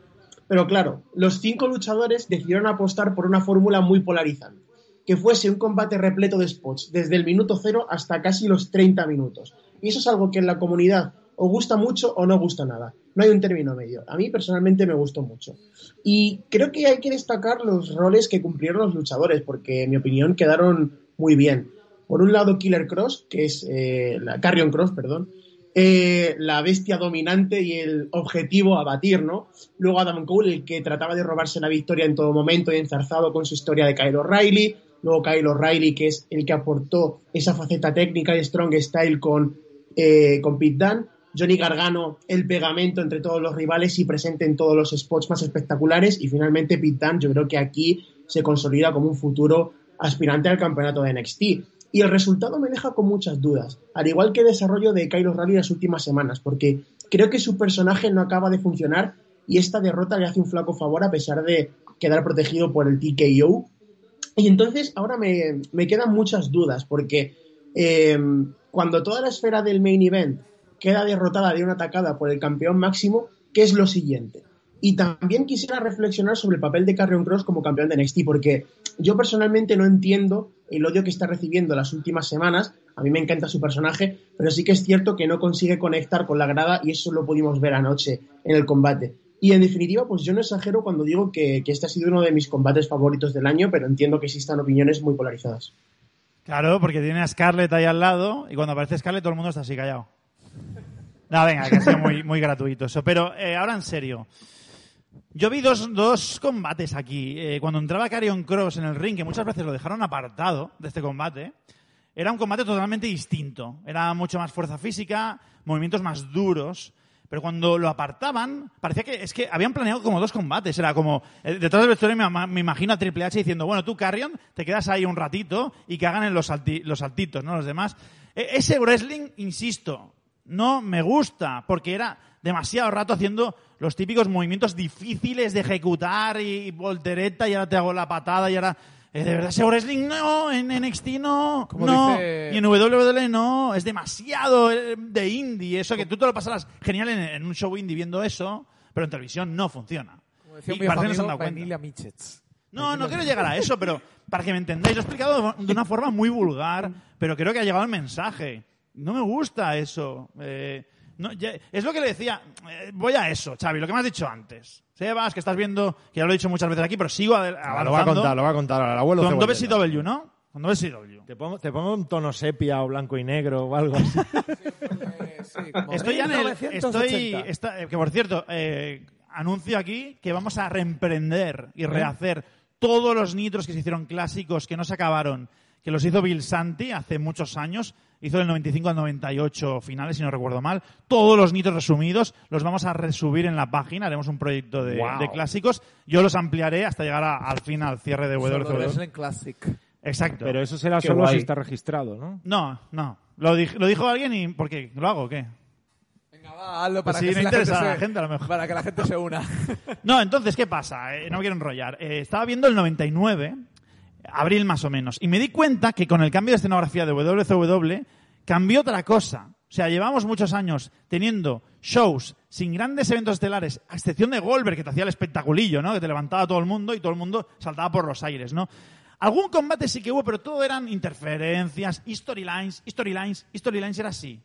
Pero claro, los cinco luchadores decidieron apostar por una fórmula muy polarizante, que fuese un combate repleto de spots, desde el minuto cero hasta casi los 30 minutos. Y eso es algo que en la comunidad o gusta mucho o no gusta nada. No hay un término medio. A mí personalmente me gustó mucho. Y creo que hay que destacar los roles que cumplieron los luchadores, porque en mi opinión quedaron muy bien. Por un lado, Killer Cross, que es eh, la Carrion Cross, perdón, eh, la bestia dominante y el objetivo a batir, ¿no? Luego Adam Cole, el que trataba de robarse la victoria en todo momento y enzarzado con su historia de Kyle O'Reilly. Luego Kyle O'Reilly, que es el que aportó esa faceta técnica y strong style con, eh, con Pete Dunne. Johnny Gargano, el pegamento entre todos los rivales y presente en todos los spots más espectaculares. Y finalmente Pete Dunne, yo creo que aquí se consolida como un futuro aspirante al campeonato de NXT. Y el resultado me deja con muchas dudas, al igual que el desarrollo de Kyle O'Reilly en las últimas semanas, porque creo que su personaje no acaba de funcionar y esta derrota le hace un flaco favor a pesar de quedar protegido por el TKO. Y entonces ahora me, me quedan muchas dudas, porque eh, cuando toda la esfera del main event queda derrotada de una atacada por el campeón máximo, ¿qué es lo siguiente? Y también quisiera reflexionar sobre el papel de Carrion Cross como campeón de NXT, porque yo personalmente no entiendo el odio que está recibiendo las últimas semanas. A mí me encanta su personaje, pero sí que es cierto que no consigue conectar con la grada y eso lo pudimos ver anoche en el combate. Y en definitiva, pues yo no exagero cuando digo que, que este ha sido uno de mis combates favoritos del año, pero entiendo que existan opiniones muy polarizadas. Claro, porque tiene a Scarlett ahí al lado y cuando aparece Scarlett todo el mundo está así callado. No, venga, que ha sido muy, muy gratuito eso. Pero eh, ahora en serio. Yo vi dos, dos combates aquí. Eh, cuando entraba Carrion Cross en el ring, que muchas veces lo dejaron apartado de este combate, era un combate totalmente distinto. Era mucho más fuerza física, movimientos más duros. Pero cuando lo apartaban, parecía que es que habían planeado como dos combates. Era como, eh, detrás del vestuario me, me imagino a Triple H diciendo, bueno, tú, Carrion, te quedas ahí un ratito y que hagan en los, salti- los saltitos, ¿no? Los demás. E- ese wrestling, insisto, no me gusta, porque era demasiado rato haciendo los típicos movimientos difíciles de ejecutar y, y voltereta y ahora te hago la patada y ahora... eh, de verdad, ese wrestling no, en NXT no, Como no, dice- y en WWE no, es demasiado eh, de indie, eso que tú te lo pasarás genial en, en un show indie viendo eso, pero en televisión no funciona. Como decía Y parece han amigo. Vanilla Mitchets. No, no quiero llegar a eso, pero para que me entendáis, lo he explicado de una forma muy vulgar, pero creo que ha llegado el mensaje. No me gusta eso. Eh, no, ya- es lo que le decía. eh, voy a eso, Xavi, lo que me has dicho antes. Sebas, que estás viendo, que ya lo he dicho muchas veces aquí, pero sigo Ah, lo va a avanzando. contar, lo va a contar ahora. El abuelo Con. WCW, ¿no? Con WCW. Te pongo, te pongo un tono sepia o blanco y negro o algo así. *laughs* Sí, como Estoy ya en el. 1980. Estoy, está- eh, que por cierto, eh, anuncio aquí que vamos a reemprender y rehacer todos los nitros que se hicieron clásicos, que no se acabaron, que los hizo Bill Santi hace muchos años. Hizo del 95 al 98 finales, si no recuerdo mal. Todos los nitros resumidos los vamos a resubir en la página. Haremos un proyecto de, Wow. de clásicos. Yo los ampliaré hasta llegar a- al fin al cierre de. Wrestling Classic. Exacto. Pero eso será Qué solo guay. si está registrado, ¿no? No, no. Lo, dij- lo dijo alguien y ¿por qué? ¿Lo hago o qué? Venga, va, hazlo para Pues sí, que no la gente interesa a la se- gente, a lo mejor. Para que la gente se una. *laughs* No, entonces, ¿qué pasa? Eh, no me quiero enrollar. Eh, estaba viendo el 99, abril más o menos, y me di cuenta que con el cambio de escenografía de WCW cambió otra cosa. O sea, llevamos muchos años teniendo shows sin grandes eventos estelares, a excepción de Goldberg, que te hacía el espectaculillo, ¿no? Que te levantaba todo el mundo y todo el mundo saltaba por los aires, ¿no? Algún combate sí que hubo, pero todo eran interferencias, storylines, storylines, storylines era así.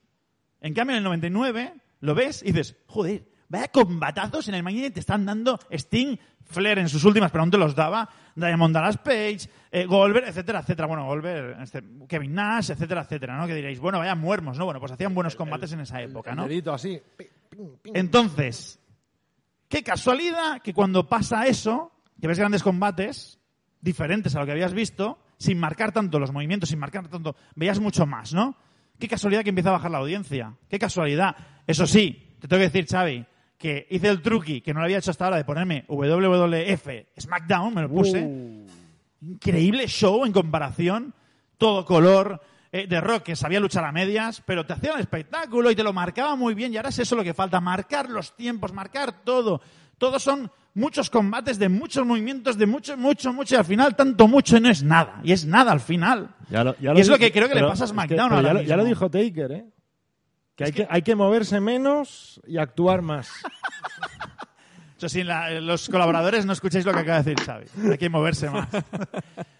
En cambio, en el 99 lo ves y dices, joder, vaya combatazos en el mañana te están dando Sting, Flair en sus últimas, pero aún te los daba, Diamond Dallas Page, eh, Goldberg, etcétera, etcétera. Bueno, Goldberg, este, Kevin Nash, etcétera, etcétera, ¿no? Que diréis, bueno, vaya muermos, ¿no? Bueno, pues hacían buenos combates en esa época, ¿no? Dedito así. Entonces, qué casualidad que cuando pasa eso, que ves grandes combates diferentes a lo que habías visto, sin marcar tanto los movimientos, sin marcar tanto, veías mucho más, ¿no? Qué casualidad que empieza a bajar la audiencia. Qué casualidad. Eso sí, te tengo que decir, Xavi, que hice el truqui que no lo había hecho hasta ahora de ponerme WWF SmackDown, me lo puse. Uh. Increíble show en comparación, todo color, eh, de rock que sabía luchar a medias, pero te hacía un espectáculo y te lo marcaba muy bien y ahora es eso lo que falta, marcar los tiempos, marcar todo. Todos son muchos combates de muchos movimientos, de mucho, mucho, mucho y al final tanto mucho y no es nada. Y es nada al final. Ya lo- ya Y es lo que creo que le pasa a es que- SmackDown ahora ya, lo- ya lo dijo Taker, ¿eh? Que hay, que hay que moverse menos y actuar más. *laughs* Eso sí, la- los colaboradores no escucháis lo que acaba de decir Xavi. Hay que moverse más.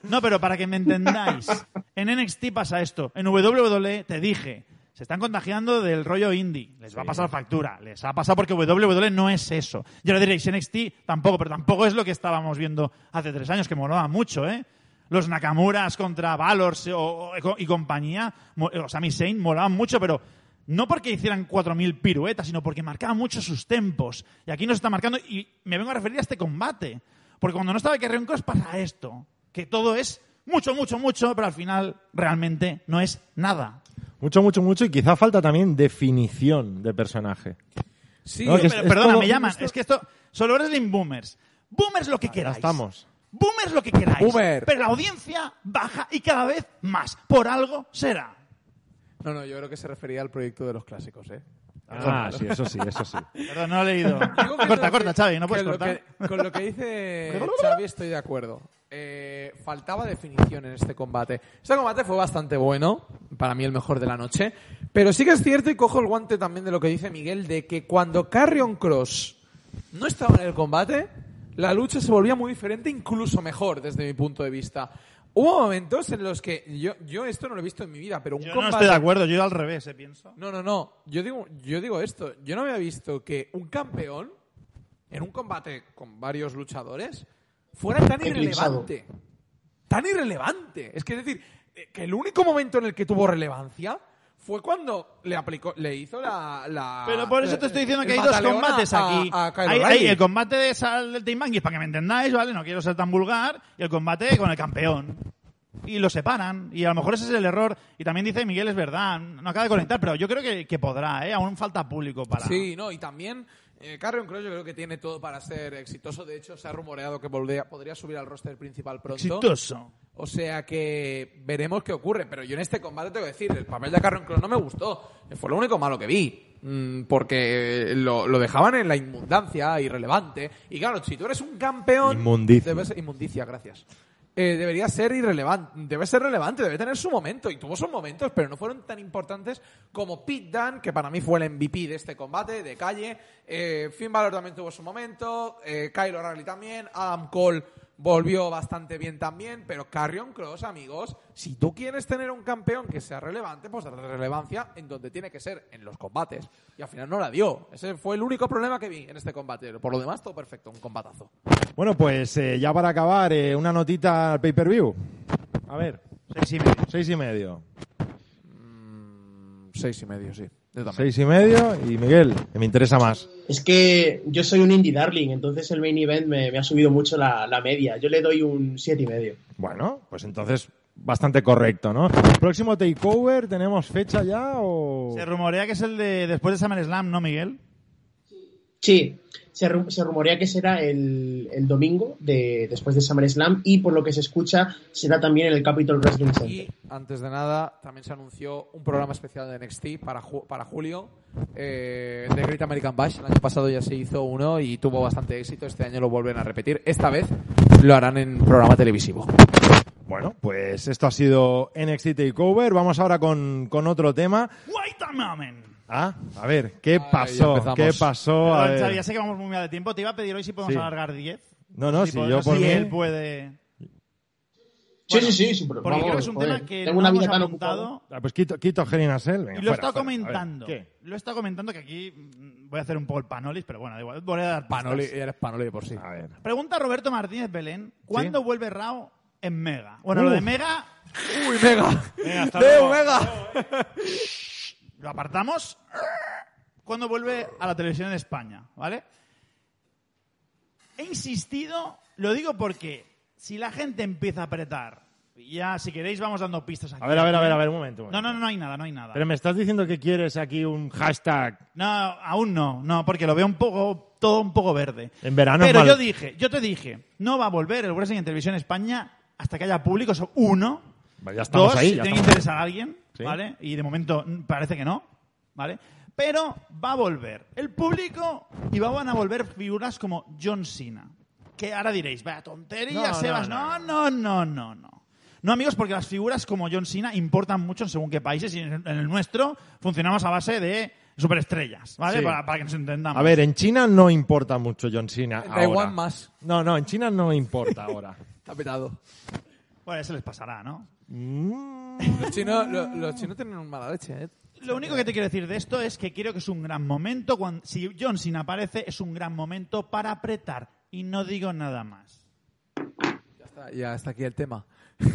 No, pero para que me entendáis, en NXT pasa esto. En WWE te dije, se están contagiando del rollo indie. Les va a pasar factura. Les ha pasado porque WWE no es eso. Ya lo diréis, NXT tampoco, pero tampoco es lo que estábamos viendo hace tres años, que molaba mucho, ¿eh? Los Nakamuras contra Valor y compañía, o Sami Zayn, molaban mucho, pero no porque hicieran 4.000 piruetas, sino porque marcaban mucho sus tempos. Y aquí nos está marcando, y me vengo a referir a este combate. Porque cuando no estaba Carrion Cross pasa esto, que todo es mucho, mucho, mucho, pero al final realmente no es nada. Mucho, mucho, mucho. Y quizá falta también definición de personaje. Sí, No, que es- Pero, perdona, todo- me llaman, esto- es que esto, solo wrestling boomers. Boomers lo que Ya queráis. estamos. Boomers lo que queráis. Boomer. Pero la audiencia baja y cada vez más. Por algo será. No, no, yo creo que se refería al proyecto de los clásicos, ¿eh? Ah, sí, eso sí, eso sí. *laughs* Perdón, no he leído. Que corta, corta, Xavi, no puedes lo cortar. que- con lo que dice *laughs* Xavi estoy de acuerdo. Eh, faltaba definición en este combate. Este combate fue bastante bueno, para mí el mejor de la noche, pero sí que es cierto y cojo el guante también de lo que dice Miguel, de que cuando Carrion Cross no estaba en el combate, la lucha se volvía muy diferente, incluso mejor desde mi punto de vista. Hubo momentos en los que yo, yo esto no lo he visto en mi vida, pero un Yo no combate... estoy de acuerdo, yo al revés, eh, pienso. No, no, no. Yo digo, yo digo esto. Yo no había visto que un campeón, en un combate con varios luchadores, fuera tan Eclipsado. irrelevante. Tan irrelevante. Es que es decir, eh, que el único momento en el que tuvo relevancia fue cuando le aplicó, le hizo la. la- Pero por eso te estoy diciendo que hay dos combates a- aquí. a hay, hay el combate de sal del Team para que me entendáis, ¿vale? No quiero ser tan vulgar. Y el combate con el campeón. Y lo separan. Y a lo mejor ese es el error. Y también dice Miguel, es verdad. No acaba de conectar, pero yo creo que, que podrá, ¿eh? Aún falta público para. Sí, no, y también eh, Carrion Cross yo creo que tiene todo para ser exitoso. De hecho, se ha rumoreado que podría subir al roster principal pronto. Exitoso. O sea que veremos qué ocurre. Pero yo en este combate tengo que decir, el papel de Carrion no me gustó. Fue lo único malo que vi. Mm, Porque lo, lo dejaban en la inmundancia, irrelevante. Y claro, si tú eres un campeón... Inmundicia. debes- inmundicia, gracias. Eh, debería ser irrelevante. Debe ser relevante, debe tener su momento. Y tuvo sus momentos, pero no fueron tan importantes como Pete Dunne, que para mí fue el MVP de este combate, de calle. Eh, Finn Balor también tuvo su momento. Eh, Kyle O'Reilly también. Adam Cole volvió bastante bien también. Pero Carrion Cross, amigos, si tú quieres tener un campeón que sea relevante, pues darle relevancia en donde tiene que ser, en los combates. Y al final no la dio. Ese fue el único problema que vi en este combate. Por lo demás, todo perfecto, un combatazo. Bueno, pues eh, ya para acabar, eh, una notita al pay-per-view. A ver, Seis y medio. seis y medio. Seis y medio, sí. Yo también. Seis y medio y Miguel, que me interesa más. Es que yo soy un indie darling, entonces el main event me, me ha subido mucho la, la media. Yo le doy un siete y medio. Bueno, pues entonces bastante correcto, ¿no? ¿Próximo takeover tenemos fecha ya o...? Se rumorea que es el de después de SummerSlam, ¿no, Miguel? Sí, se, se rumorea que será el, el domingo de, después de SummerSlam y por lo que se escucha será también en el Capitol Wrestling Y Center. antes de nada, también se anunció un programa especial de NXT para, ju- para julio, eh, de Great American Bash. El año pasado ya se hizo uno y tuvo bastante éxito. Este año lo vuelven a repetir. Esta vez lo harán en programa televisivo. Bueno, pues esto ha sido NXT Takeover. Vamos ahora con, con otro tema. Wait a moment. Ah, a ver, ¿qué pasó? ¿Qué pasó? A Perdón, ver. Xavi, ya sé que vamos muy mal de tiempo. Te iba a pedir hoy si podemos Sí. alargar 10. No, no, si podemos- yo por si mí- él puede. Sí, sí, sí, sí, pero Porque vamos, creo que es un joder, tema que tengo no una hemos vida tan apuntado. Ah, pues quito, quito. Venga, Y lo he fuera, estado comentando. ¿Qué? Lo he estado comentando que aquí mm, voy a hacer un poco el panolis, pero bueno, da igual. Voy a dar pistas. Panoli, eres Panoli de por sí. A ver. Pregunta Roberto Martínez Belén: ¿Cuándo vuelve Raw en Mega? Bueno, lo de Mega ¡Uy, Mega! Venga, hasta ¡Leo, luego. Mega! *laughs* lo apartamos. ¿Cuándo vuelve a la televisión en España? ¿Vale? He insistido, lo digo porque si la gente empieza a apretar, ya si queréis vamos dando pistas aquí. A ver, a ver, a ver, a ver, un momento. un No, momento. no, no, no hay nada, no hay nada. Pero me estás diciendo que quieres aquí un hashtag. No, aún no, no, porque lo veo un poco, todo un poco verde. En verano Pero yo dije, yo te dije, no va a volver el wrestling en televisión en España hasta que haya público, eso uno. Ya estamos Dos, ahí, si ya tiene que interesar a alguien, Sí. ¿vale? Y de momento parece que no, ¿vale? Pero va a volver el público y van a volver figuras como John Cena. Que ahora diréis, vaya tontería, No, Sebas. no, No, no, no, no, no. No, amigos, porque las figuras como John Cena importan mucho en según qué países y en el nuestro funcionamos a base de superestrellas, ¿vale? Sí. Para, para que nos entendamos. A ver, en China no importa mucho John Cena. En. Taiwán más. No, no, en China no importa ahora. *laughs* Está petado. Bueno, eso les pasará, ¿no? Mm, Los chinos, lo- los chinos tienen un mala leche, ¿eh? Lo único que te quiero decir de esto es que creo que es un gran momento. Cuando, si John Cena aparece, es un gran momento para apretar. Y no digo nada más. Ya está, ya está aquí el tema. *laughs*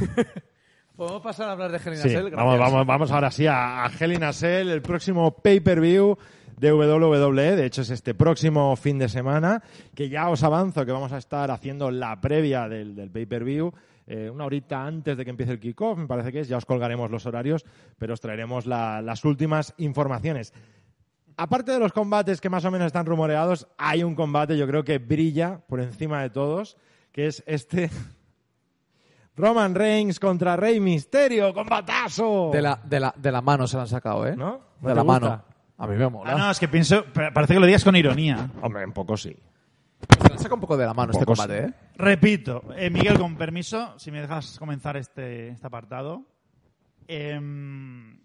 ¿Podemos pasar a hablar de Hell in a sí, Cell? vamos, vamos, vamos ahora sí a, a Hell in a Cell, el próximo pay-per-view de WWE. De hecho, es este próximo fin de semana, que ya os avanzo que vamos a estar haciendo la previa del, del pay-per-view. Eh, una horita antes de que empiece el kickoff, me parece que es, ya os colgaremos los horarios, pero os traeremos la- las últimas informaciones. Aparte de los combates que más o menos están rumoreados, hay un combate, yo creo que brilla por encima de todos, que es este *laughs* Roman Reigns contra Rey Misterio, combatazo. De la, de, la, de la mano se la han sacado, ¿eh? ¿No? ¿No De la gusta? mano. A mí me mola. Ah, no, es que pienso. pa- Parece que lo digas con ironía. Hombre, un poco sí. Se la han sacado un poco de la mano este combate. ¿eh? Repito, eh, Miguel, con permiso, si me dejas comenzar este, este apartado. Em,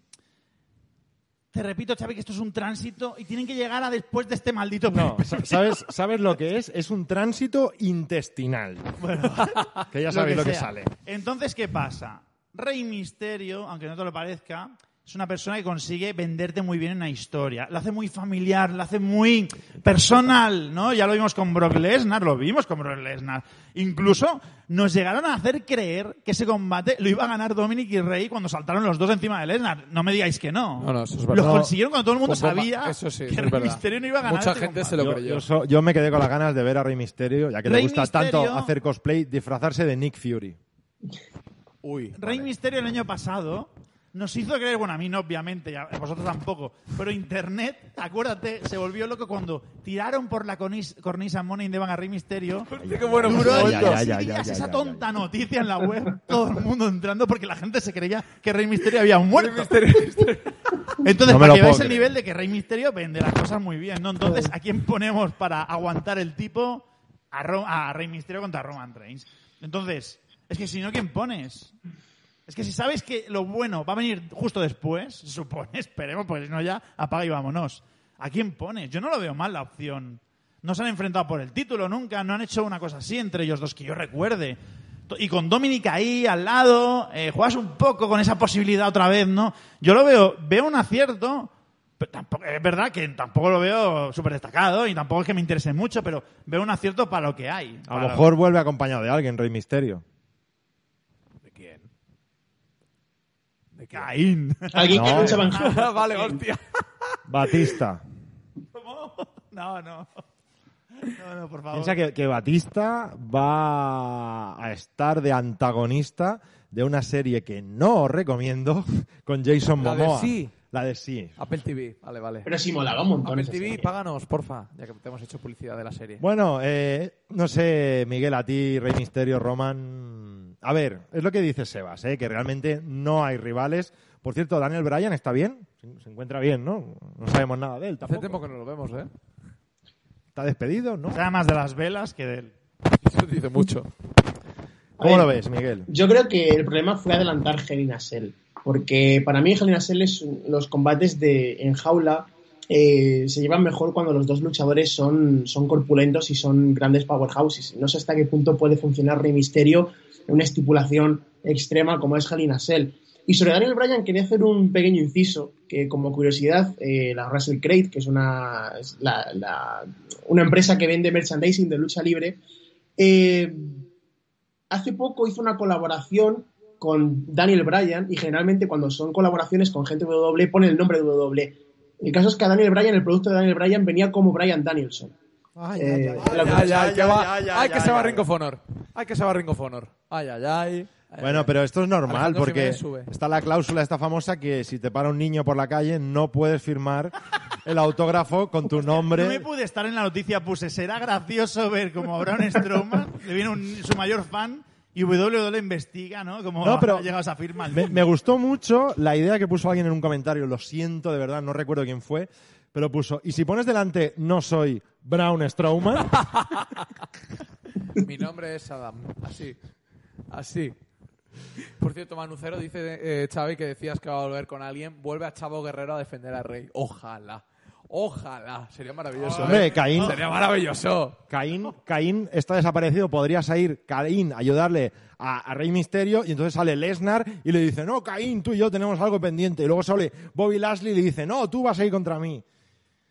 te repito, Xavi, que esto es un tránsito y tienen que llegar a después de este maldito No, sa- ¿sabes, ¿sabes lo que es? Es un tránsito intestinal. *laughs* que ya sabéis lo que, sea. sale. Entonces, ¿qué pasa? Rey Misterio, aunque no te lo parezca, es una persona que consigue venderte muy bien una historia. La hace muy familiar, la hace muy personal, ¿no? Ya lo vimos con Brock Lesnar, lo vimos con Brock Lesnar. Incluso nos llegaron a hacer creer que ese combate lo iba a ganar Dominic y Rey cuando saltaron los dos encima de Lesnar. No me digáis que no. No, no, eso es verdad. Lo consiguieron cuando todo el mundo sabía eso sí, que es Rey verdad. Misterio no iba a ganar Mucha este gente se combate. lo Yo, creyó. yo so- yo me quedé con las ganas de ver a Rey Misterio, ya que le Rey gusta Misterio- tanto hacer cosplay, disfrazarse de Nick Fury. Uy. Rey Misterio el año pasado nos hizo creer, bueno, a mí no, obviamente, y a vosotros tampoco, pero Internet, acuérdate, se volvió loco cuando tiraron por la conis- cornisa Money in the Bank a Rey Misterio. *laughs* qué bueno Duró fue Ya, dos ya, ya, días ya, ya, esa ya, tonta noticia en la web, todo el mundo entrando porque la gente se creía que Rey Misterio había muerto. Entonces, No para que veáis el nivel de que Rey Misterio vende las cosas muy bien, ¿no? Entonces, ¿a quién ponemos para aguantar el tipo? A, Ro- a Rey Misterio contra Roman Reigns. Entonces, es que si no, ¿quién pones? Es que si sabes que lo bueno va a venir justo después, se supone, *laughs* esperemos, porque si no ya apaga y vámonos. ¿A quién pones? Yo no lo veo mal la opción. No se han enfrentado por el título nunca, no han hecho una cosa así entre ellos dos que yo recuerde. Y con Dominic ahí al lado, eh, juegas un poco con esa posibilidad otra vez, ¿no? Yo lo veo, veo un acierto, pero tampoco, es verdad que tampoco lo veo súper destacado y tampoco es que me interese mucho, pero veo un acierto para lo que hay. A lo mejor vuelve acompañado de alguien, Rey Misterio. ¿De quién? ¿De Caín. Alguien que No. lucha Van *laughs* vale, hostia. Batista. No, no. No, no, por favor. Piensa que, que Batista va a estar de antagonista de una serie que no os recomiendo *laughs* con Jason La de Momoa. sí. La de sí. Apple TV, vale, vale. Pero sí molaba un montón. Apple esa TV, serie. páganos, porfa, ya que te hemos hecho publicidad de la serie. Bueno, eh, no sé, Miguel, a ti, Rey Misterio, Roman. A ver, es lo que dice Sebas, eh, que realmente no hay rivales. Por cierto, Daniel Bryan está bien, se, se encuentra bien, ¿no? No sabemos nada de él Hace tampoco. tiempo que no lo vemos, ¿eh? Está despedido, ¿no? Sea más de las velas que del. Eso dice mucho. ¿Cómo lo ves, Miguel? Yo creo que el problema fue adelantar Hell in a Cell, porque para mí Hell in a Cell es los combates de en jaula eh, se llevan mejor cuando los dos luchadores son, son corpulentos y son grandes powerhouses. No sé hasta qué punto puede funcionar Rey Misterio en una estipulación extrema como es Hell in a Cell. Y sobre Daniel Bryan quería hacer un pequeño inciso, que como curiosidad, eh, la Russell Crate, que es una, es la- la- una empresa que vende merchandising de lucha libre, eh, hace poco hizo una colaboración con Daniel Bryan y generalmente cuando son colaboraciones con gente de WWE pone el nombre de WWE. El caso es que a Daniel Bryan, el producto de Daniel Bryan venía como Bryan Danielson. Eh, Ay, ay, que va- ay, ay, ay, que se va. Ring of Honor. Ay, que se va Ring of Honor. Ay, ay, ay. Bueno, pero esto es normal Alejandro porque está la cláusula esta famosa que si te para un niño por la calle no puedes firmar el autógrafo con tu No me nombre. pude estar en la noticia, puse, será gracioso ver como a Braun Strowman le viene un- su mayor fan y WWE investiga, ¿no? Como No, pero ha llegado esa firma. al Me, me gustó mucho la idea que puso alguien en un comentario, lo siento de verdad, no recuerdo quién fue, pero puso, y si pones delante no soy Brown Strowman, Mi nombre es Adam. Así. Así. Por cierto, Manucero dice, eh, Xavi, que decías que va a volver con alguien. Vuelve a Chavo Guerrero a defender a Rey. Ojalá. Ojalá. Sería maravilloso. hombre, ¿eh? Caín, Sería maravilloso. Caín, Caín está desaparecido, podría salir Caín a ayudarle a, a Rey Misterio y entonces sale Lesnar y le dice, no, Caín, tú y yo tenemos algo pendiente. Y luego sale Bobby Lashley y le dice, no, tú vas a ir contra mí.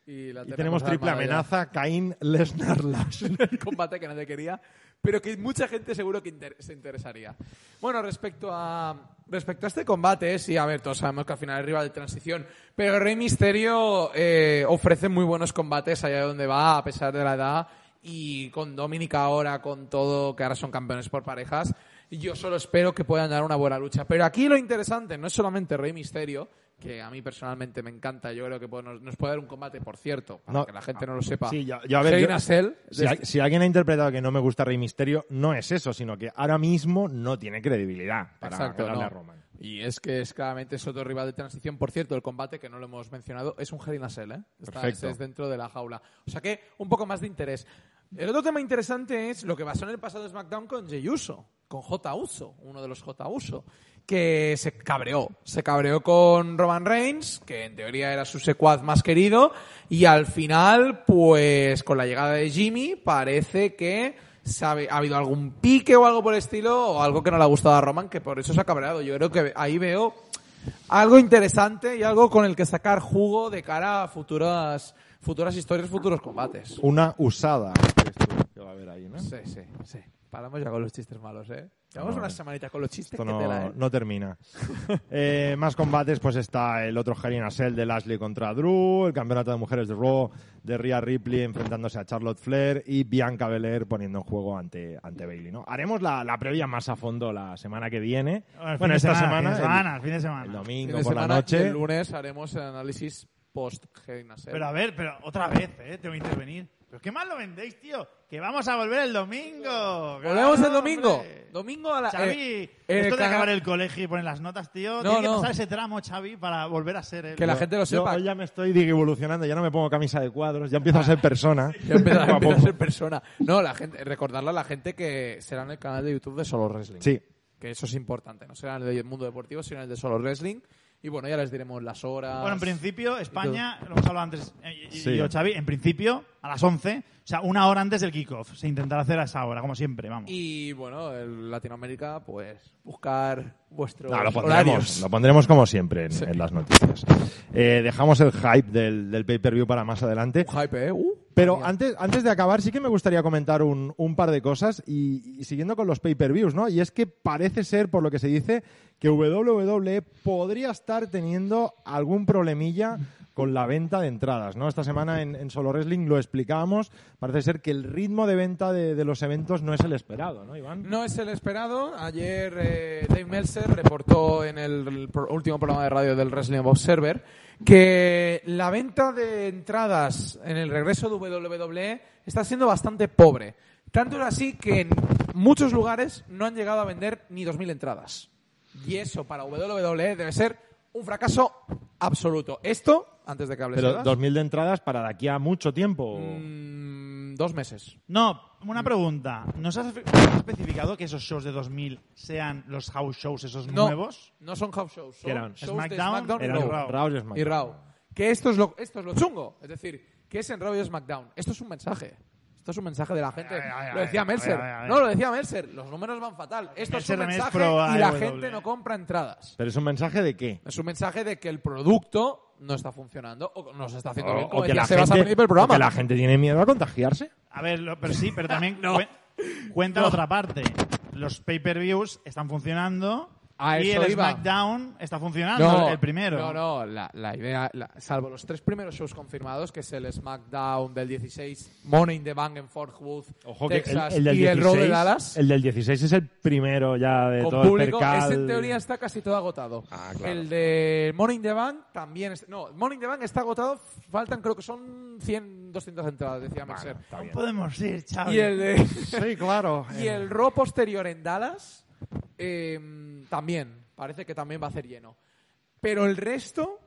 Y, Y tenemos triple amenaza, Caín, Lesnar, *laughs* Lashley. el combate que nadie quería, pero que mucha gente seguro que inter- se interesaría. Bueno, respecto a respecto a este combate, sí, a ver, todos sabemos que al final es rival de transición, pero Rey Misterio eh, ofrece muy buenos combates allá donde va, a pesar de la edad, y con Dominic ahora, con todo, que ahora son campeones por parejas, yo solo espero que puedan dar una buena lucha. Pero aquí lo interesante no es solamente Rey Misterio, que a mí personalmente me encanta, yo creo que puede- nos, nos puede dar un combate, por cierto, para No. que la gente no lo sepa. Sí, yo- yo, a ver, Hell yo- in a Cell, Si, alguien ha interpretado que no me gusta Rey Misterio, no es eso, sino que ahora mismo no tiene credibilidad para Exacto, ganarle no. a Roman. Y es que es claramente es otro rival de transición. Por cierto, el combate que no lo hemos mencionado es un Hell in a Cell, ¿eh? Está- Perfecto. es dentro de la jaula. O sea que un poco más de interés. El otro tema interesante es lo que pasó en el pasado SmackDown con Jey Uso, con J Uso, uno de los J Uso, que se cabreó. Se cabreó con Roman Reigns, que en teoría era su secuaz más querido, y al final, pues con la llegada de Jimmy, parece que sabe, ha habido algún pique o algo por el estilo, o algo que no le ha gustado a Roman, que por eso se ha cabreado. Yo creo que ahí veo algo interesante y algo con el que sacar jugo de cara a futuras, futuras historias, futuros combates. Una usada. que va a haber ahí, ¿no? Sí, sí, sí. Paramos ya con los chistes malos, ¿eh? Llevamos No, unas semanitas con los chistes Esto que no, tela, ¿eh? no termina. *laughs* Eh, más combates, pues está el otro Hell in a Cell de Lashley contra Drew, el campeonato de mujeres de Raw de Rhea Ripley enfrentándose a Charlotte Flair y Bianca Belair poniendo en juego ante, ante Bailey. ¿no? Haremos la, la previa más a fondo la semana que viene. Bueno, el Bueno, esta semana, semana, fin de semana, fin de el, semana. el Fin domingo de por la semana noche. el lunes haremos el análisis post Hell in a Cell. Pero a ver, pero otra vez, ¿eh? Tengo que intervenir. ¿Pero qué mal lo vendéis, tío? Que vamos a volver el domingo. ¿Volvemos el domingo? hombre. Domingo a la... Xavi, eh, esto de cana- acabar el colegio y poner las notas, tío. No, tiene que no. pasar ese tramo, Xavi, para volver a ser el... Que la gente lo Yo sepa. hoy ya me estoy evolucionando, ya no me pongo camisa de cuadros, ya empiezo a ser persona. *laughs* Ya empieza, Poco a *laughs* ser persona. No, la gente, recordarle a la gente que será en el canal de YouTube de Solo Wrestling. Sí, Que eso es importante. No será en el del mundo deportivo, sino en el de Solo Wrestling. Y bueno, ya les diremos las horas. Bueno, en principio, España, lo hemos hablado antes, eh, y- y Sí. yo, Xavi, en principio, a las 11, o sea, una hora antes del kickoff. Se intentará hacer a esa hora, como siempre, vamos. Y bueno, en Latinoamérica, pues buscar vuestros No, lo pondremos, horarios. lo pondremos como siempre en, Sí. en las noticias. Eh, dejamos el hype del, del pay-per-view para más adelante. Un hype, ¿eh? Uh, Pero antes, antes de acabar, sí que me gustaría comentar un, un par de cosas y, y siguiendo con los pay-per-views, ¿no? Y es que parece ser, por lo que se dice, que WWE podría estar teniendo algún problemilla con la venta de entradas, ¿no? Esta semana en, en Solo Wrestling lo explicábamos. Parece ser que el ritmo de venta de, los eventos no es el esperado, ¿no, Iván? No es el esperado. Ayer eh, Dave Meltzer reportó en el, último programa de radio del Wrestling Observer que la venta de entradas en el regreso de WWE está siendo bastante pobre. Tanto es así que en muchos lugares no han llegado a vender ni 2.000 entradas. Y eso para WWE debe ser un fracaso absoluto. Esto, antes de que hables Pero Sebas, 2.000 de entradas para de aquí a mucho tiempo. mm, dos meses. No, una pregunta. ¿Nos has espe- has especificado que esos shows de 2000 sean los house shows, esos No, nuevos? no son house shows, son ¿Qué eran? shows SmackDown, de SmackDown y Eran Raw. Raw y SmackDown. y Raw. Que esto es lo esto es lo chungo, es decir, que es en Raw y SmackDown. Esto es un mensaje. Esto es un mensaje de la gente. Ay, ay, ay, lo decía ay. No, lo decía Meltzer. Los números van fatal. Esto es un mensaje y la gente no compra entradas. ¿Pero es un mensaje de qué? Es un mensaje de que el producto no está funcionando o no se está haciendo bien, O, que la al gente, principio del o programa. que la gente tiene miedo a contagiarse. A ver, lo- pero sí, pero también *laughs* cuen- cuenta la otra parte. Los pay-per-views están funcionando A y eso el iba. SmackDown está funcionando, el primero. No, no, la, la idea, la- salvo los tres primeros shows confirmados, que es el SmackDown del 16, Money in the Bank en Fort Worth, Ojo que el, Texas el y el 16, Raw de Dallas, el del 16 es el primero ya de con todo público, el percal. ese en teoría está casi todo agotado. Ah, claro. El de Money in the Bank también está, no, Money in the Bank está agotado, faltan creo que son 100, 200 entradas, decía Mercer. Está bien. Podemos ir, Xavi. Y el de... Sí, claro. *laughs* Y el Raw posterior en Dallas eh, también, parece que también va a ser lleno. Pero el resto,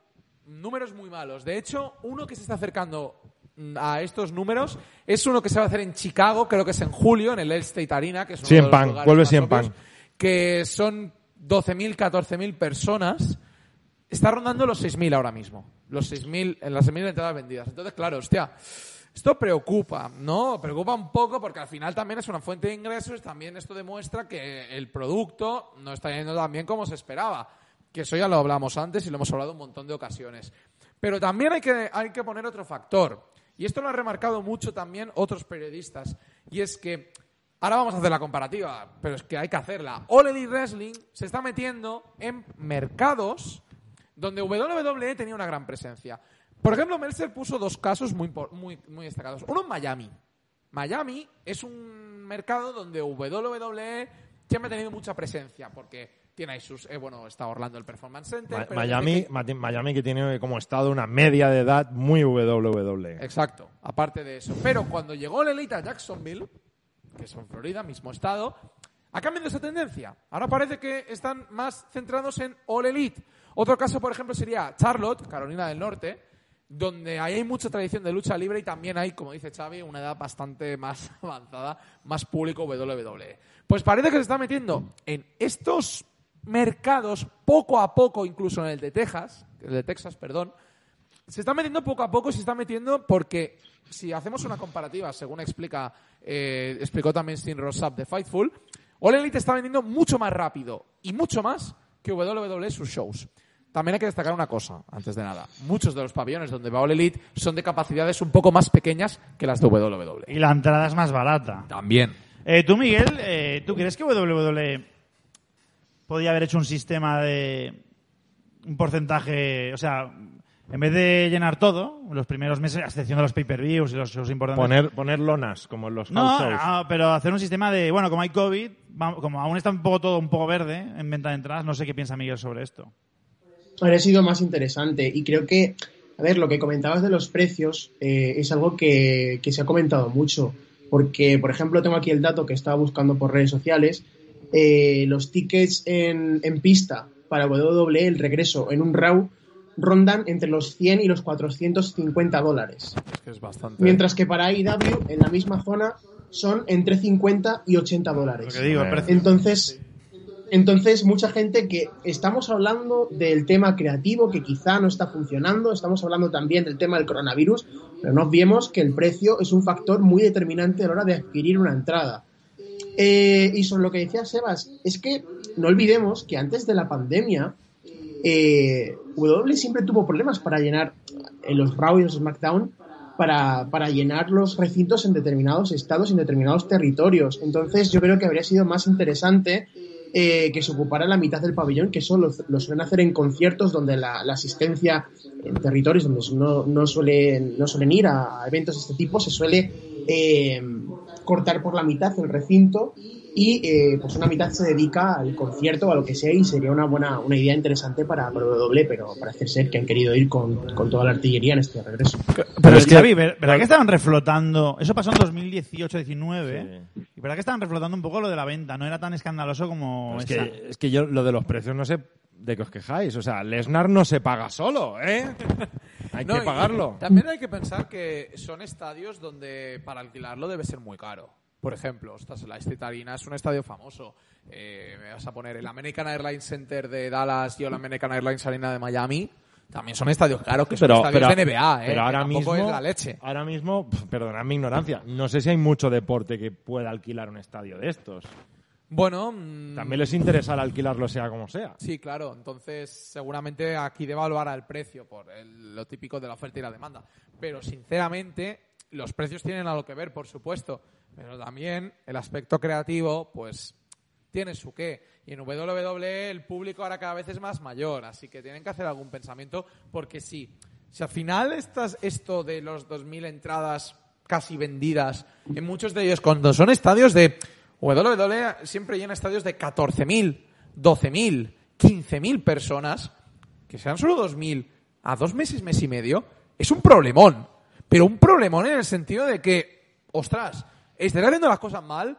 números muy malos. De hecho, uno que se está acercando mm, a estos números es uno que se va a hacer en Chicago, creo que es en julio, en el State Arena, que es uno CM de los Punk, lugares vuelve más CM obvios, Punk. que son 12.000, 14.000 personas. Está rondando los 6.000 ahora mismo. Los 6.000, en las 6.000 entradas vendidas. Entonces, claro, hostia, esto preocupa, ¿no? Preocupa un poco porque al final también es una fuente de ingresos, también esto demuestra que el producto no está yendo tan bien como se esperaba. Que eso ya lo hablamos antes y lo hemos hablado un montón de ocasiones. Pero también hay que, hay que poner otro factor. Y esto lo han remarcado mucho también otros periodistas. Y es que Ahora vamos a hacer la comparativa, pero es que hay que hacerla. All Wrestling se está metiendo en mercados donde WWE tenía una gran presencia. Por ejemplo, Meltzer puso dos casos muy, muy, muy destacados. Uno en Miami. Miami es un mercado donde WWE siempre ha tenido mucha presencia, porque tiene ahí sus... eh, bueno, está Orlando el Performance Center. Ma- pero Miami, que- Miami que tiene como estado una media de edad muy. WWE. Exacto, aparte de eso. Pero cuando llegó el Elite a Jacksonville, que es en Florida, mismo estado, ha cambiado esa tendencia. Ahora parece que están más centrados en All Elite. Otro caso, por ejemplo, sería Charlotte, Carolina del Norte, donde ahí hay mucha tradición de lucha libre y también hay, como dice Xavi, una edad bastante *laughs* más avanzada, más público WWE. Pues parece que se está metiendo en estos mercados poco a poco, incluso en el de Texas, el de Texas, perdón, se está metiendo poco a poco, se está metiendo porque si hacemos una comparativa, según explica, eh, explicó también Stin Rossap de Fightful, All Elite está vendiendo mucho más rápido y mucho más que WWE sus shows. También hay que destacar una cosa, antes de nada. Muchos de los pabellones donde va All Elite son de capacidades un poco más pequeñas que las de WWE. Y la entrada es más barata. También. Eh, tú, Miguel, eh, ¿tú crees que WWE podía haber hecho un sistema de un porcentaje, o sea, en vez de llenar todo, los primeros meses, a excepción de los pay-per-views y los shows importantes, Poner, poner lonas, como en los no, shows. no, pero hacer un sistema de, bueno, como hay COVID, como aún está un poco todo un poco verde en venta de entradas, no sé qué piensa Miguel sobre esto. Habría sido más interesante. Y creo que, a ver, lo que comentabas de los precios eh, es algo que, que se ha comentado mucho. Porque, por ejemplo, tengo aquí el dato que estaba buscando por redes sociales. eh, los tickets en, en pista para WWE, el regreso en un RAW, rondan entre los 100 y los 450 dólares. Es bastante. Mientras que para IW, en la misma zona, son entre 50 y 80 dólares. Lo que digo, el Hombre. precio. Entonces, entonces, mucha gente que estamos hablando del tema creativo que quizá no está funcionando, estamos hablando también del tema del coronavirus, pero no olvidemos que el precio es un factor muy determinante a la hora de adquirir una entrada. Eh, y sobre lo que decía Sebas, es que no olvidemos que antes de la pandemia, eh, W siempre tuvo problemas para llenar en los Raw y los SmackDown para, para llenar los recintos en determinados estados, en determinados territorios. Entonces yo creo que habría sido más interesante eh, que se ocupara la mitad del pabellón, que eso lo, suelen hacer en conciertos donde la, la asistencia en territorios donde no, no, suelen, no suelen ir a, a eventos de este tipo, se suele eh, cortar por la mitad el recinto y eh, pues una mitad se dedica al concierto o a lo que sea y sería una buena una idea interesante para WWE, pero parece ser que han querido ir con, con toda la artillería en este regreso. Pero, es que, ¿ver- ¿verdad que estaban reflotando? Eso pasó en 2018-19. Y verdad que estaban reflotando un poco lo de la venta. No era tan escandaloso como Es esa. que, es que yo lo de los precios no sé de qué os quejáis. O sea, Lesnar no se paga solo, ¿eh? *laughs* Hay No, que y pagarlo. También hay que pensar que son estadios donde para alquilarlo debe ser muy caro. Por ejemplo, ostras, la State Arena es un estadio famoso. Eh, me vas a poner el American Airlines Center de Dallas y el American Airlines Arena de Miami. También son estadios caros, que son estadios de NBA, ¿eh? pero ahora mismo, es la leche. Ahora mismo, perdonad mi ignorancia, no sé si hay mucho deporte que pueda alquilar un estadio de estos. Bueno, mm, También les interesará alquilarlo sea como sea. Sí, claro. Entonces, seguramente aquí devaluará el precio por el- lo típico de la oferta y la demanda. Pero, sinceramente, los precios tienen algo que ver, por supuesto. Pero también el aspecto creativo, pues, tiene su qué. Y en WWE el público ahora cada vez es más mayor, así que tienen que hacer algún pensamiento, porque sí, si al final estás esto de los 2.000 entradas casi vendidas, en muchos de ellos, cuando son estadios de WWE, siempre llena estadios de 14.000, 12.000, 15.000 personas, que sean solo 2.000 a dos meses, mes y medio, es un problemón. Pero un problemón en el sentido de que, ostras, estáis haciendo las cosas mal,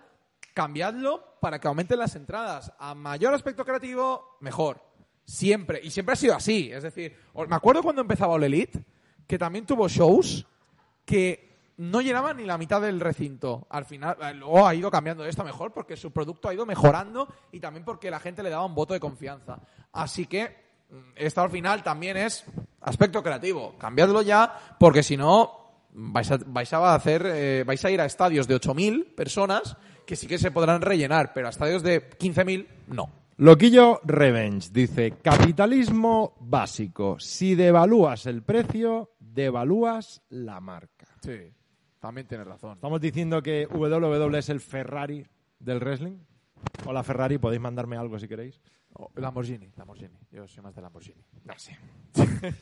cambiadlo para que aumenten las entradas. A mayor aspecto creativo, mejor. Siempre. Y siempre ha sido así. Es decir, me acuerdo cuando empezaba All Elite, que también tuvo shows que no llenaban ni la mitad del recinto. Al final, eh, luego ha ido cambiando esto mejor porque su producto ha ido mejorando y también porque la gente le daba un voto de confianza. Así que mm, esto al final también es aspecto creativo. Cambiadlo ya porque si no vais a, vais a hacer eh, vais a ir a estadios de 8.000 personas que sí que se podrán rellenar, pero a estadios de 15.000 no. Loquillo Revenge dice, capitalismo básico. Si devalúas el precio, devalúas la marca. Sí, también tienes razón. Estamos diciendo que WWE es el Ferrari del wrestling. Hola Ferrari, podéis mandarme algo si queréis. Oh, Lamborghini, Lamborghini. Yo soy más de Lamborghini. *laughs*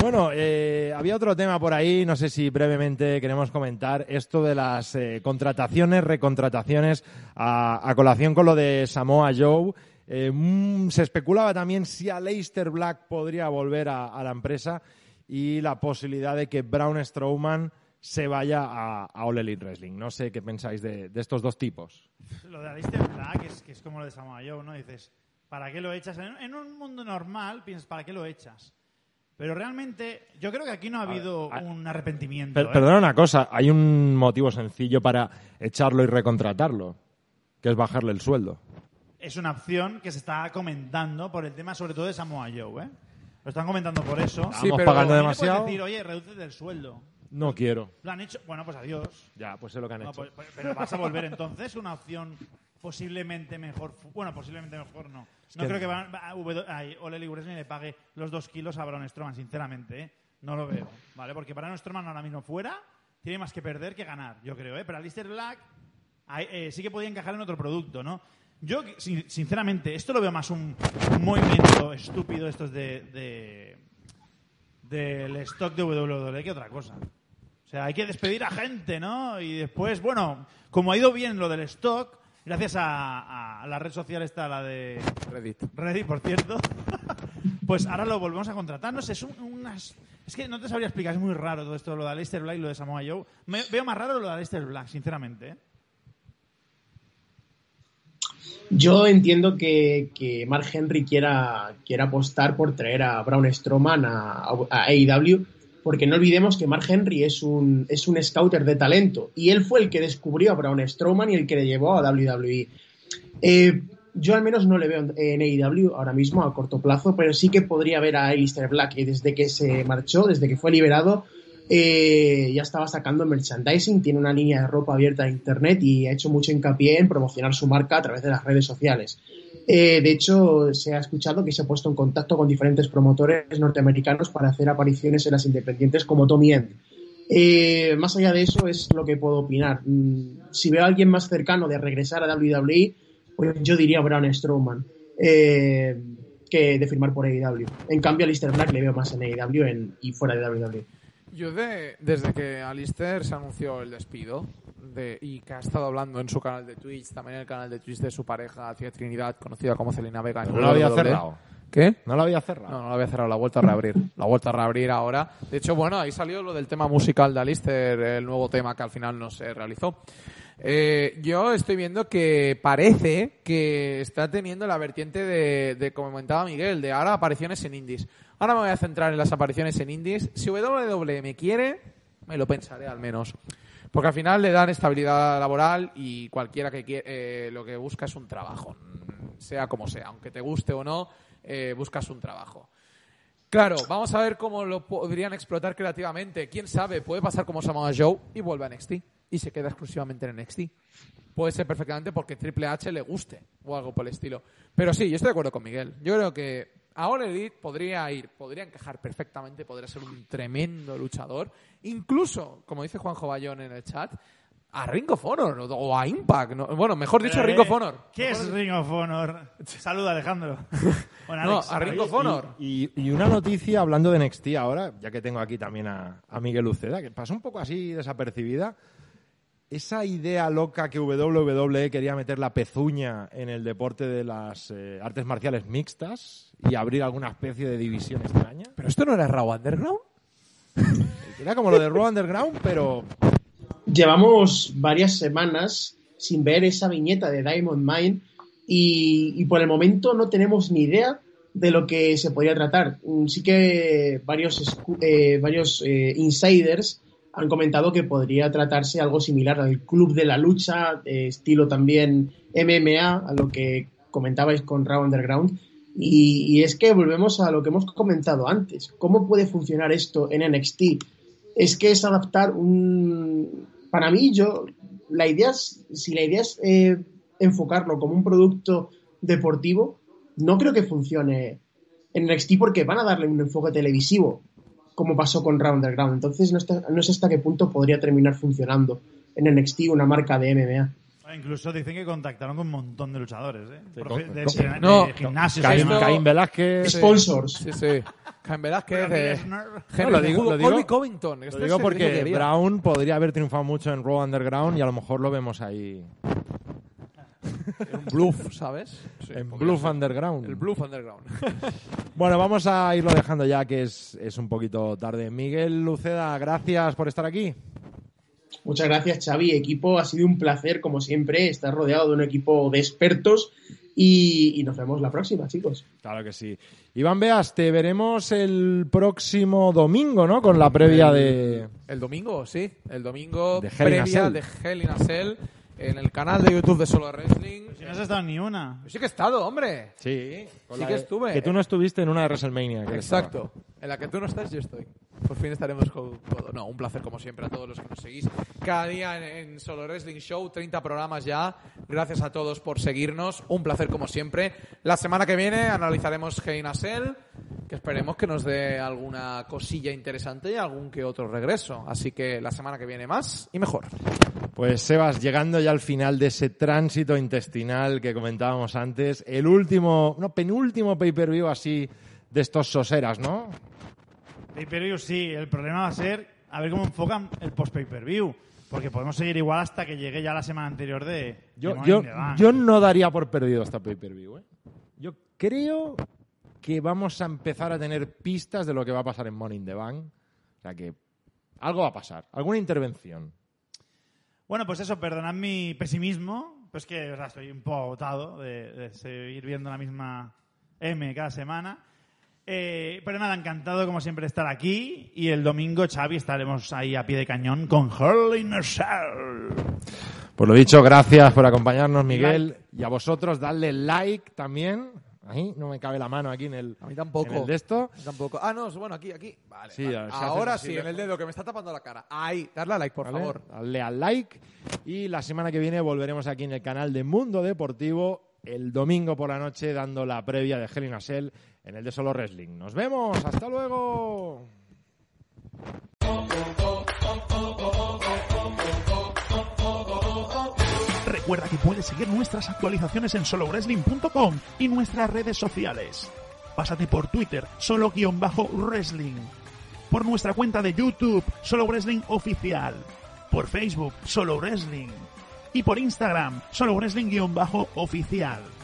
Bueno, eh, había otro tema por ahí, no sé si brevemente queremos comentar, esto de las eh, contrataciones, recontrataciones, a, a colación con lo de Samoa Joe. Eh, mm, se especulaba también si Aleister Black podría volver a, a la empresa y la posibilidad de que Braun Strowman se vaya a, a All Elite Wrestling. No sé qué pensáis de, de estos dos tipos. Lo de Alistair Black es, que es como lo de Samoa Joe, ¿no? Dices, ¿para qué lo echas? En, en un mundo normal piensas, ¿para qué lo echas? Pero realmente, yo creo que aquí no ha habido a- un arrepentimiento. Per- ¿eh? perdona una cosa, hay un motivo sencillo para echarlo y recontratarlo, que es bajarle el sueldo. Es una opción que se está comentando por el tema, sobre todo de Samoa Joe, ¿eh? Lo están comentando por eso. Sí, Estamos pero pagando demasiado. decir, oye, reduce el sueldo. No quiero. Lo han hecho. Bueno, pues adiós. Ya, pues sé lo que han No, hecho. pues- pues- pero vas a volver entonces una opción posiblemente mejor. Bueno, posiblemente mejor no. No creo que va, va- a Ole le pague los dos kilos a Braun Strowman, sinceramente. ¿eh? No lo veo. ¿Vale? Porque Braun Strowman ahora mismo fuera tiene más que perder que ganar, yo creo. ¿eh? Pero Alistair Black eh, sí que podía encajar en otro producto, ¿no? Yo, sin- sinceramente, esto lo veo más un, un movimiento estúpido estos de, de- del stock de WWE que otra cosa. O sea, hay que despedir a gente, ¿no? Y después, bueno, como ha ido bien lo del stock, gracias a, a la red social esta, la de Reddit. Reddit, por cierto, *laughs* pues ahora lo volvemos a contratar. No sé, es un- unas... Es que no te sabría explicar, es muy raro todo esto, lo de Aleister Black y lo de Samoa Joe. Me- veo más raro lo de Aleister Black, sinceramente, ¿eh? Yo entiendo que, que Mark Henry quiera, quiera apostar por traer a Braun Strowman a, a AEW, porque no olvidemos que Mark Henry es un, es un scouter de talento y él fue el que descubrió a Braun Strowman y el que le llevó a WWE. Eh, yo al menos no le veo en- AEW ahora mismo a corto plazo, pero sí que podría ver a Alistair Black y desde que se marchó, desde que fue liberado, eh, ya estaba sacando merchandising, tiene una línea de ropa abierta en internet y ha hecho mucho hincapié en promocionar su marca a través de las redes sociales. Eh, de hecho, se ha escuchado que se ha puesto en contacto con diferentes promotores norteamericanos para hacer apariciones en las independientes como Tommy End. Eh, más allá de eso es lo que puedo opinar. Mm, Si veo a alguien más cercano de regresar a WWE, pues yo diría Braun Strowman, eh, que de firmar por AEW. En cambio, a Lister Black le veo más en AEW y fuera de WWE. Yo de, desde que Alistair se anunció el despido de, y que ha estado hablando en su canal de Twitch, también en el canal de Twitch de su pareja, hacia Trinidad, conocida como Celina Vega. No lo había WWE. cerrado. ¿Qué? No lo había cerrado. No, no la había cerrado, la ha vuelto a reabrir. La ha vuelto a reabrir ahora. De hecho, bueno, ahí salió lo del tema musical de Alistair, el nuevo tema que al final no se realizó. Eh, yo estoy viendo que parece que está teniendo la vertiente de, de, como comentaba Miguel, de ahora apariciones en indies. Ahora me voy a centrar en las apariciones en indies. Si WWE me quiere, me lo pensaré al menos. Porque al final le dan estabilidad laboral y cualquiera que quiere, eh, lo que busca es un trabajo, sea como sea, aunque te guste o no, eh, buscas un trabajo. Claro, vamos a ver cómo lo podrían explotar creativamente. Quién sabe, puede pasar como Samoa Joe y vuelve a NXT y se queda exclusivamente en NXT. Puede ser perfectamente porque Triple H le guste o algo por el estilo. Pero sí, yo estoy de acuerdo con Miguel. Yo creo que ahora Elite podría ir, podría encajar perfectamente, podría ser un tremendo luchador. Incluso, como dice Juanjo Bayón en el chat, a Ring of Honor o- a Impact. ¿no? Bueno, mejor dicho, Pero, Ring of eh, Honor. ¿Qué es Ring of Honor? Saluda, Alejandro. *laughs* Bueno, No, a Ring of Honor. Y, y una noticia hablando de NXT ahora, ya que tengo aquí también a, a Miguel Uceda, que pasó un poco así desapercibida. Esa idea loca que WWE quería meter la pezuña en el deporte de las eh, artes marciales mixtas y abrir alguna especie de división extraña. ¿Pero esto no era Raw Underground? Era como lo de Raw Underground, pero Llevamos varias semanas sin ver esa viñeta de Diamond Mine y, y por el momento no tenemos ni idea de lo que se podría tratar. Mm, Sí que varios, escu- eh, varios eh, insiders han comentado que podría tratarse algo similar al Club de la Lucha, estilo también MMA, a lo que comentabais con Raw Underground. Y, y es que volvemos a lo que hemos comentado antes. ¿Cómo puede funcionar esto en NXT? Es que es adaptar un... Para mí, yo, la idea es, si la idea es eh, enfocarlo como un producto deportivo, no creo que funcione en NXT porque van a darle un enfoque televisivo, como pasó con Raw Underground. Entonces no, está- no sé hasta qué punto podría terminar funcionando en NXT una marca de MMA. Ah, Incluso dicen que contactaron con un montón de luchadores, ¿eh? Sí, Profe- con- de, con- de- No, de gimnasios. Caín, Caín Velázquez... Sponsors. Sí, sí. *laughs* Cain Velázquez, eh, Henry No, lo digo- lo digo- Colby Covington. Este Lo es digo porque. Brown podría haber triunfado mucho en Raw Underground y a lo mejor lo vemos ahí Un *laughs* bluff, ¿sabes? Sí, en Bluff. Underground. El bluff underground. *laughs* Bueno, vamos a irlo dejando ya que es, es un poquito tarde. Miguel Luceda, gracias por estar aquí. Muchas gracias, Xavi. Equipo, ha sido un placer, como siempre, estar rodeado de un equipo de expertos y, y nos vemos la próxima, chicos. Claro que sí. Iván Beas, te veremos el próximo domingo, ¿no? Con la previa de... El domingo, sí. El domingo De Hell previa Cell. de Hell in a Cell en el canal de YouTube de Solo Wrestling. Si no has estado en ni una. Yo sí que he estado, hombre. Sí, Sí que de- estuve. Que tú no estuviste en una de WrestleMania. que Exacto. En la que tú no estás, yo estoy. Por fin estaremos con todo. No, un placer como siempre a todos los que nos seguís. Cada día en, en Solo Wrestling Show, 30 programas ya. Gracias a todos por seguirnos. Un placer como siempre. La semana que viene analizaremos Cell, que esperemos que nos dé alguna cosilla interesante y algún que otro regreso. Así que la semana que viene más y mejor. Pues Sebas, llegando ya al final de ese tránsito intestinal que comentábamos antes, el último, no, penúltimo pay-per-view así de estos soseras, ¿no? Pay-per-view sí, el problema va a ser a ver cómo enfocan el post-pay-per-view. Porque podemos seguir igual hasta que llegue ya la semana anterior de. Yo, de yo, no daría por perdido esta pay-per-view, ¿eh? Yo creo que vamos a empezar a tener pistas de lo que va a pasar en Money in the Bank. O sea que algo va a pasar, alguna intervención. Bueno, pues eso, perdonad mi pesimismo. Pues que o sea, estoy un poco agotado de, de seguir viendo la misma M cada semana. Eh, pero nada, encantado como siempre de estar aquí. Y el domingo, Xavi, estaremos ahí a pie de cañón con Hurl in a Cell. Pues lo dicho, gracias por acompañarnos, Miguel. Y a vosotros, dadle like también. Ahí, no me cabe la mano aquí en el, A mí tampoco. en el de esto. Tampoco. Ah, no, bueno, aquí, aquí. Vale. Sí, vale. Ahora sí, en el dedo que me está tapando la cara. Ahí, darle a like, por ¿vale? favor. Dadle al like. Y la semana que viene volveremos aquí en el canal de Mundo Deportivo el domingo por la noche dando la previa de Hell in a Cell en el de Solo Wrestling. Nos vemos. Hasta luego. Recuerda que puedes seguir nuestras actualizaciones en solowrestling.com y nuestras redes sociales. Pásate por Twitter, solo-wrestling. Por nuestra cuenta de YouTube, Solo Wrestling Oficial. Por Facebook, Solo Wrestling. Y por Instagram, Solo Wrestling-oficial.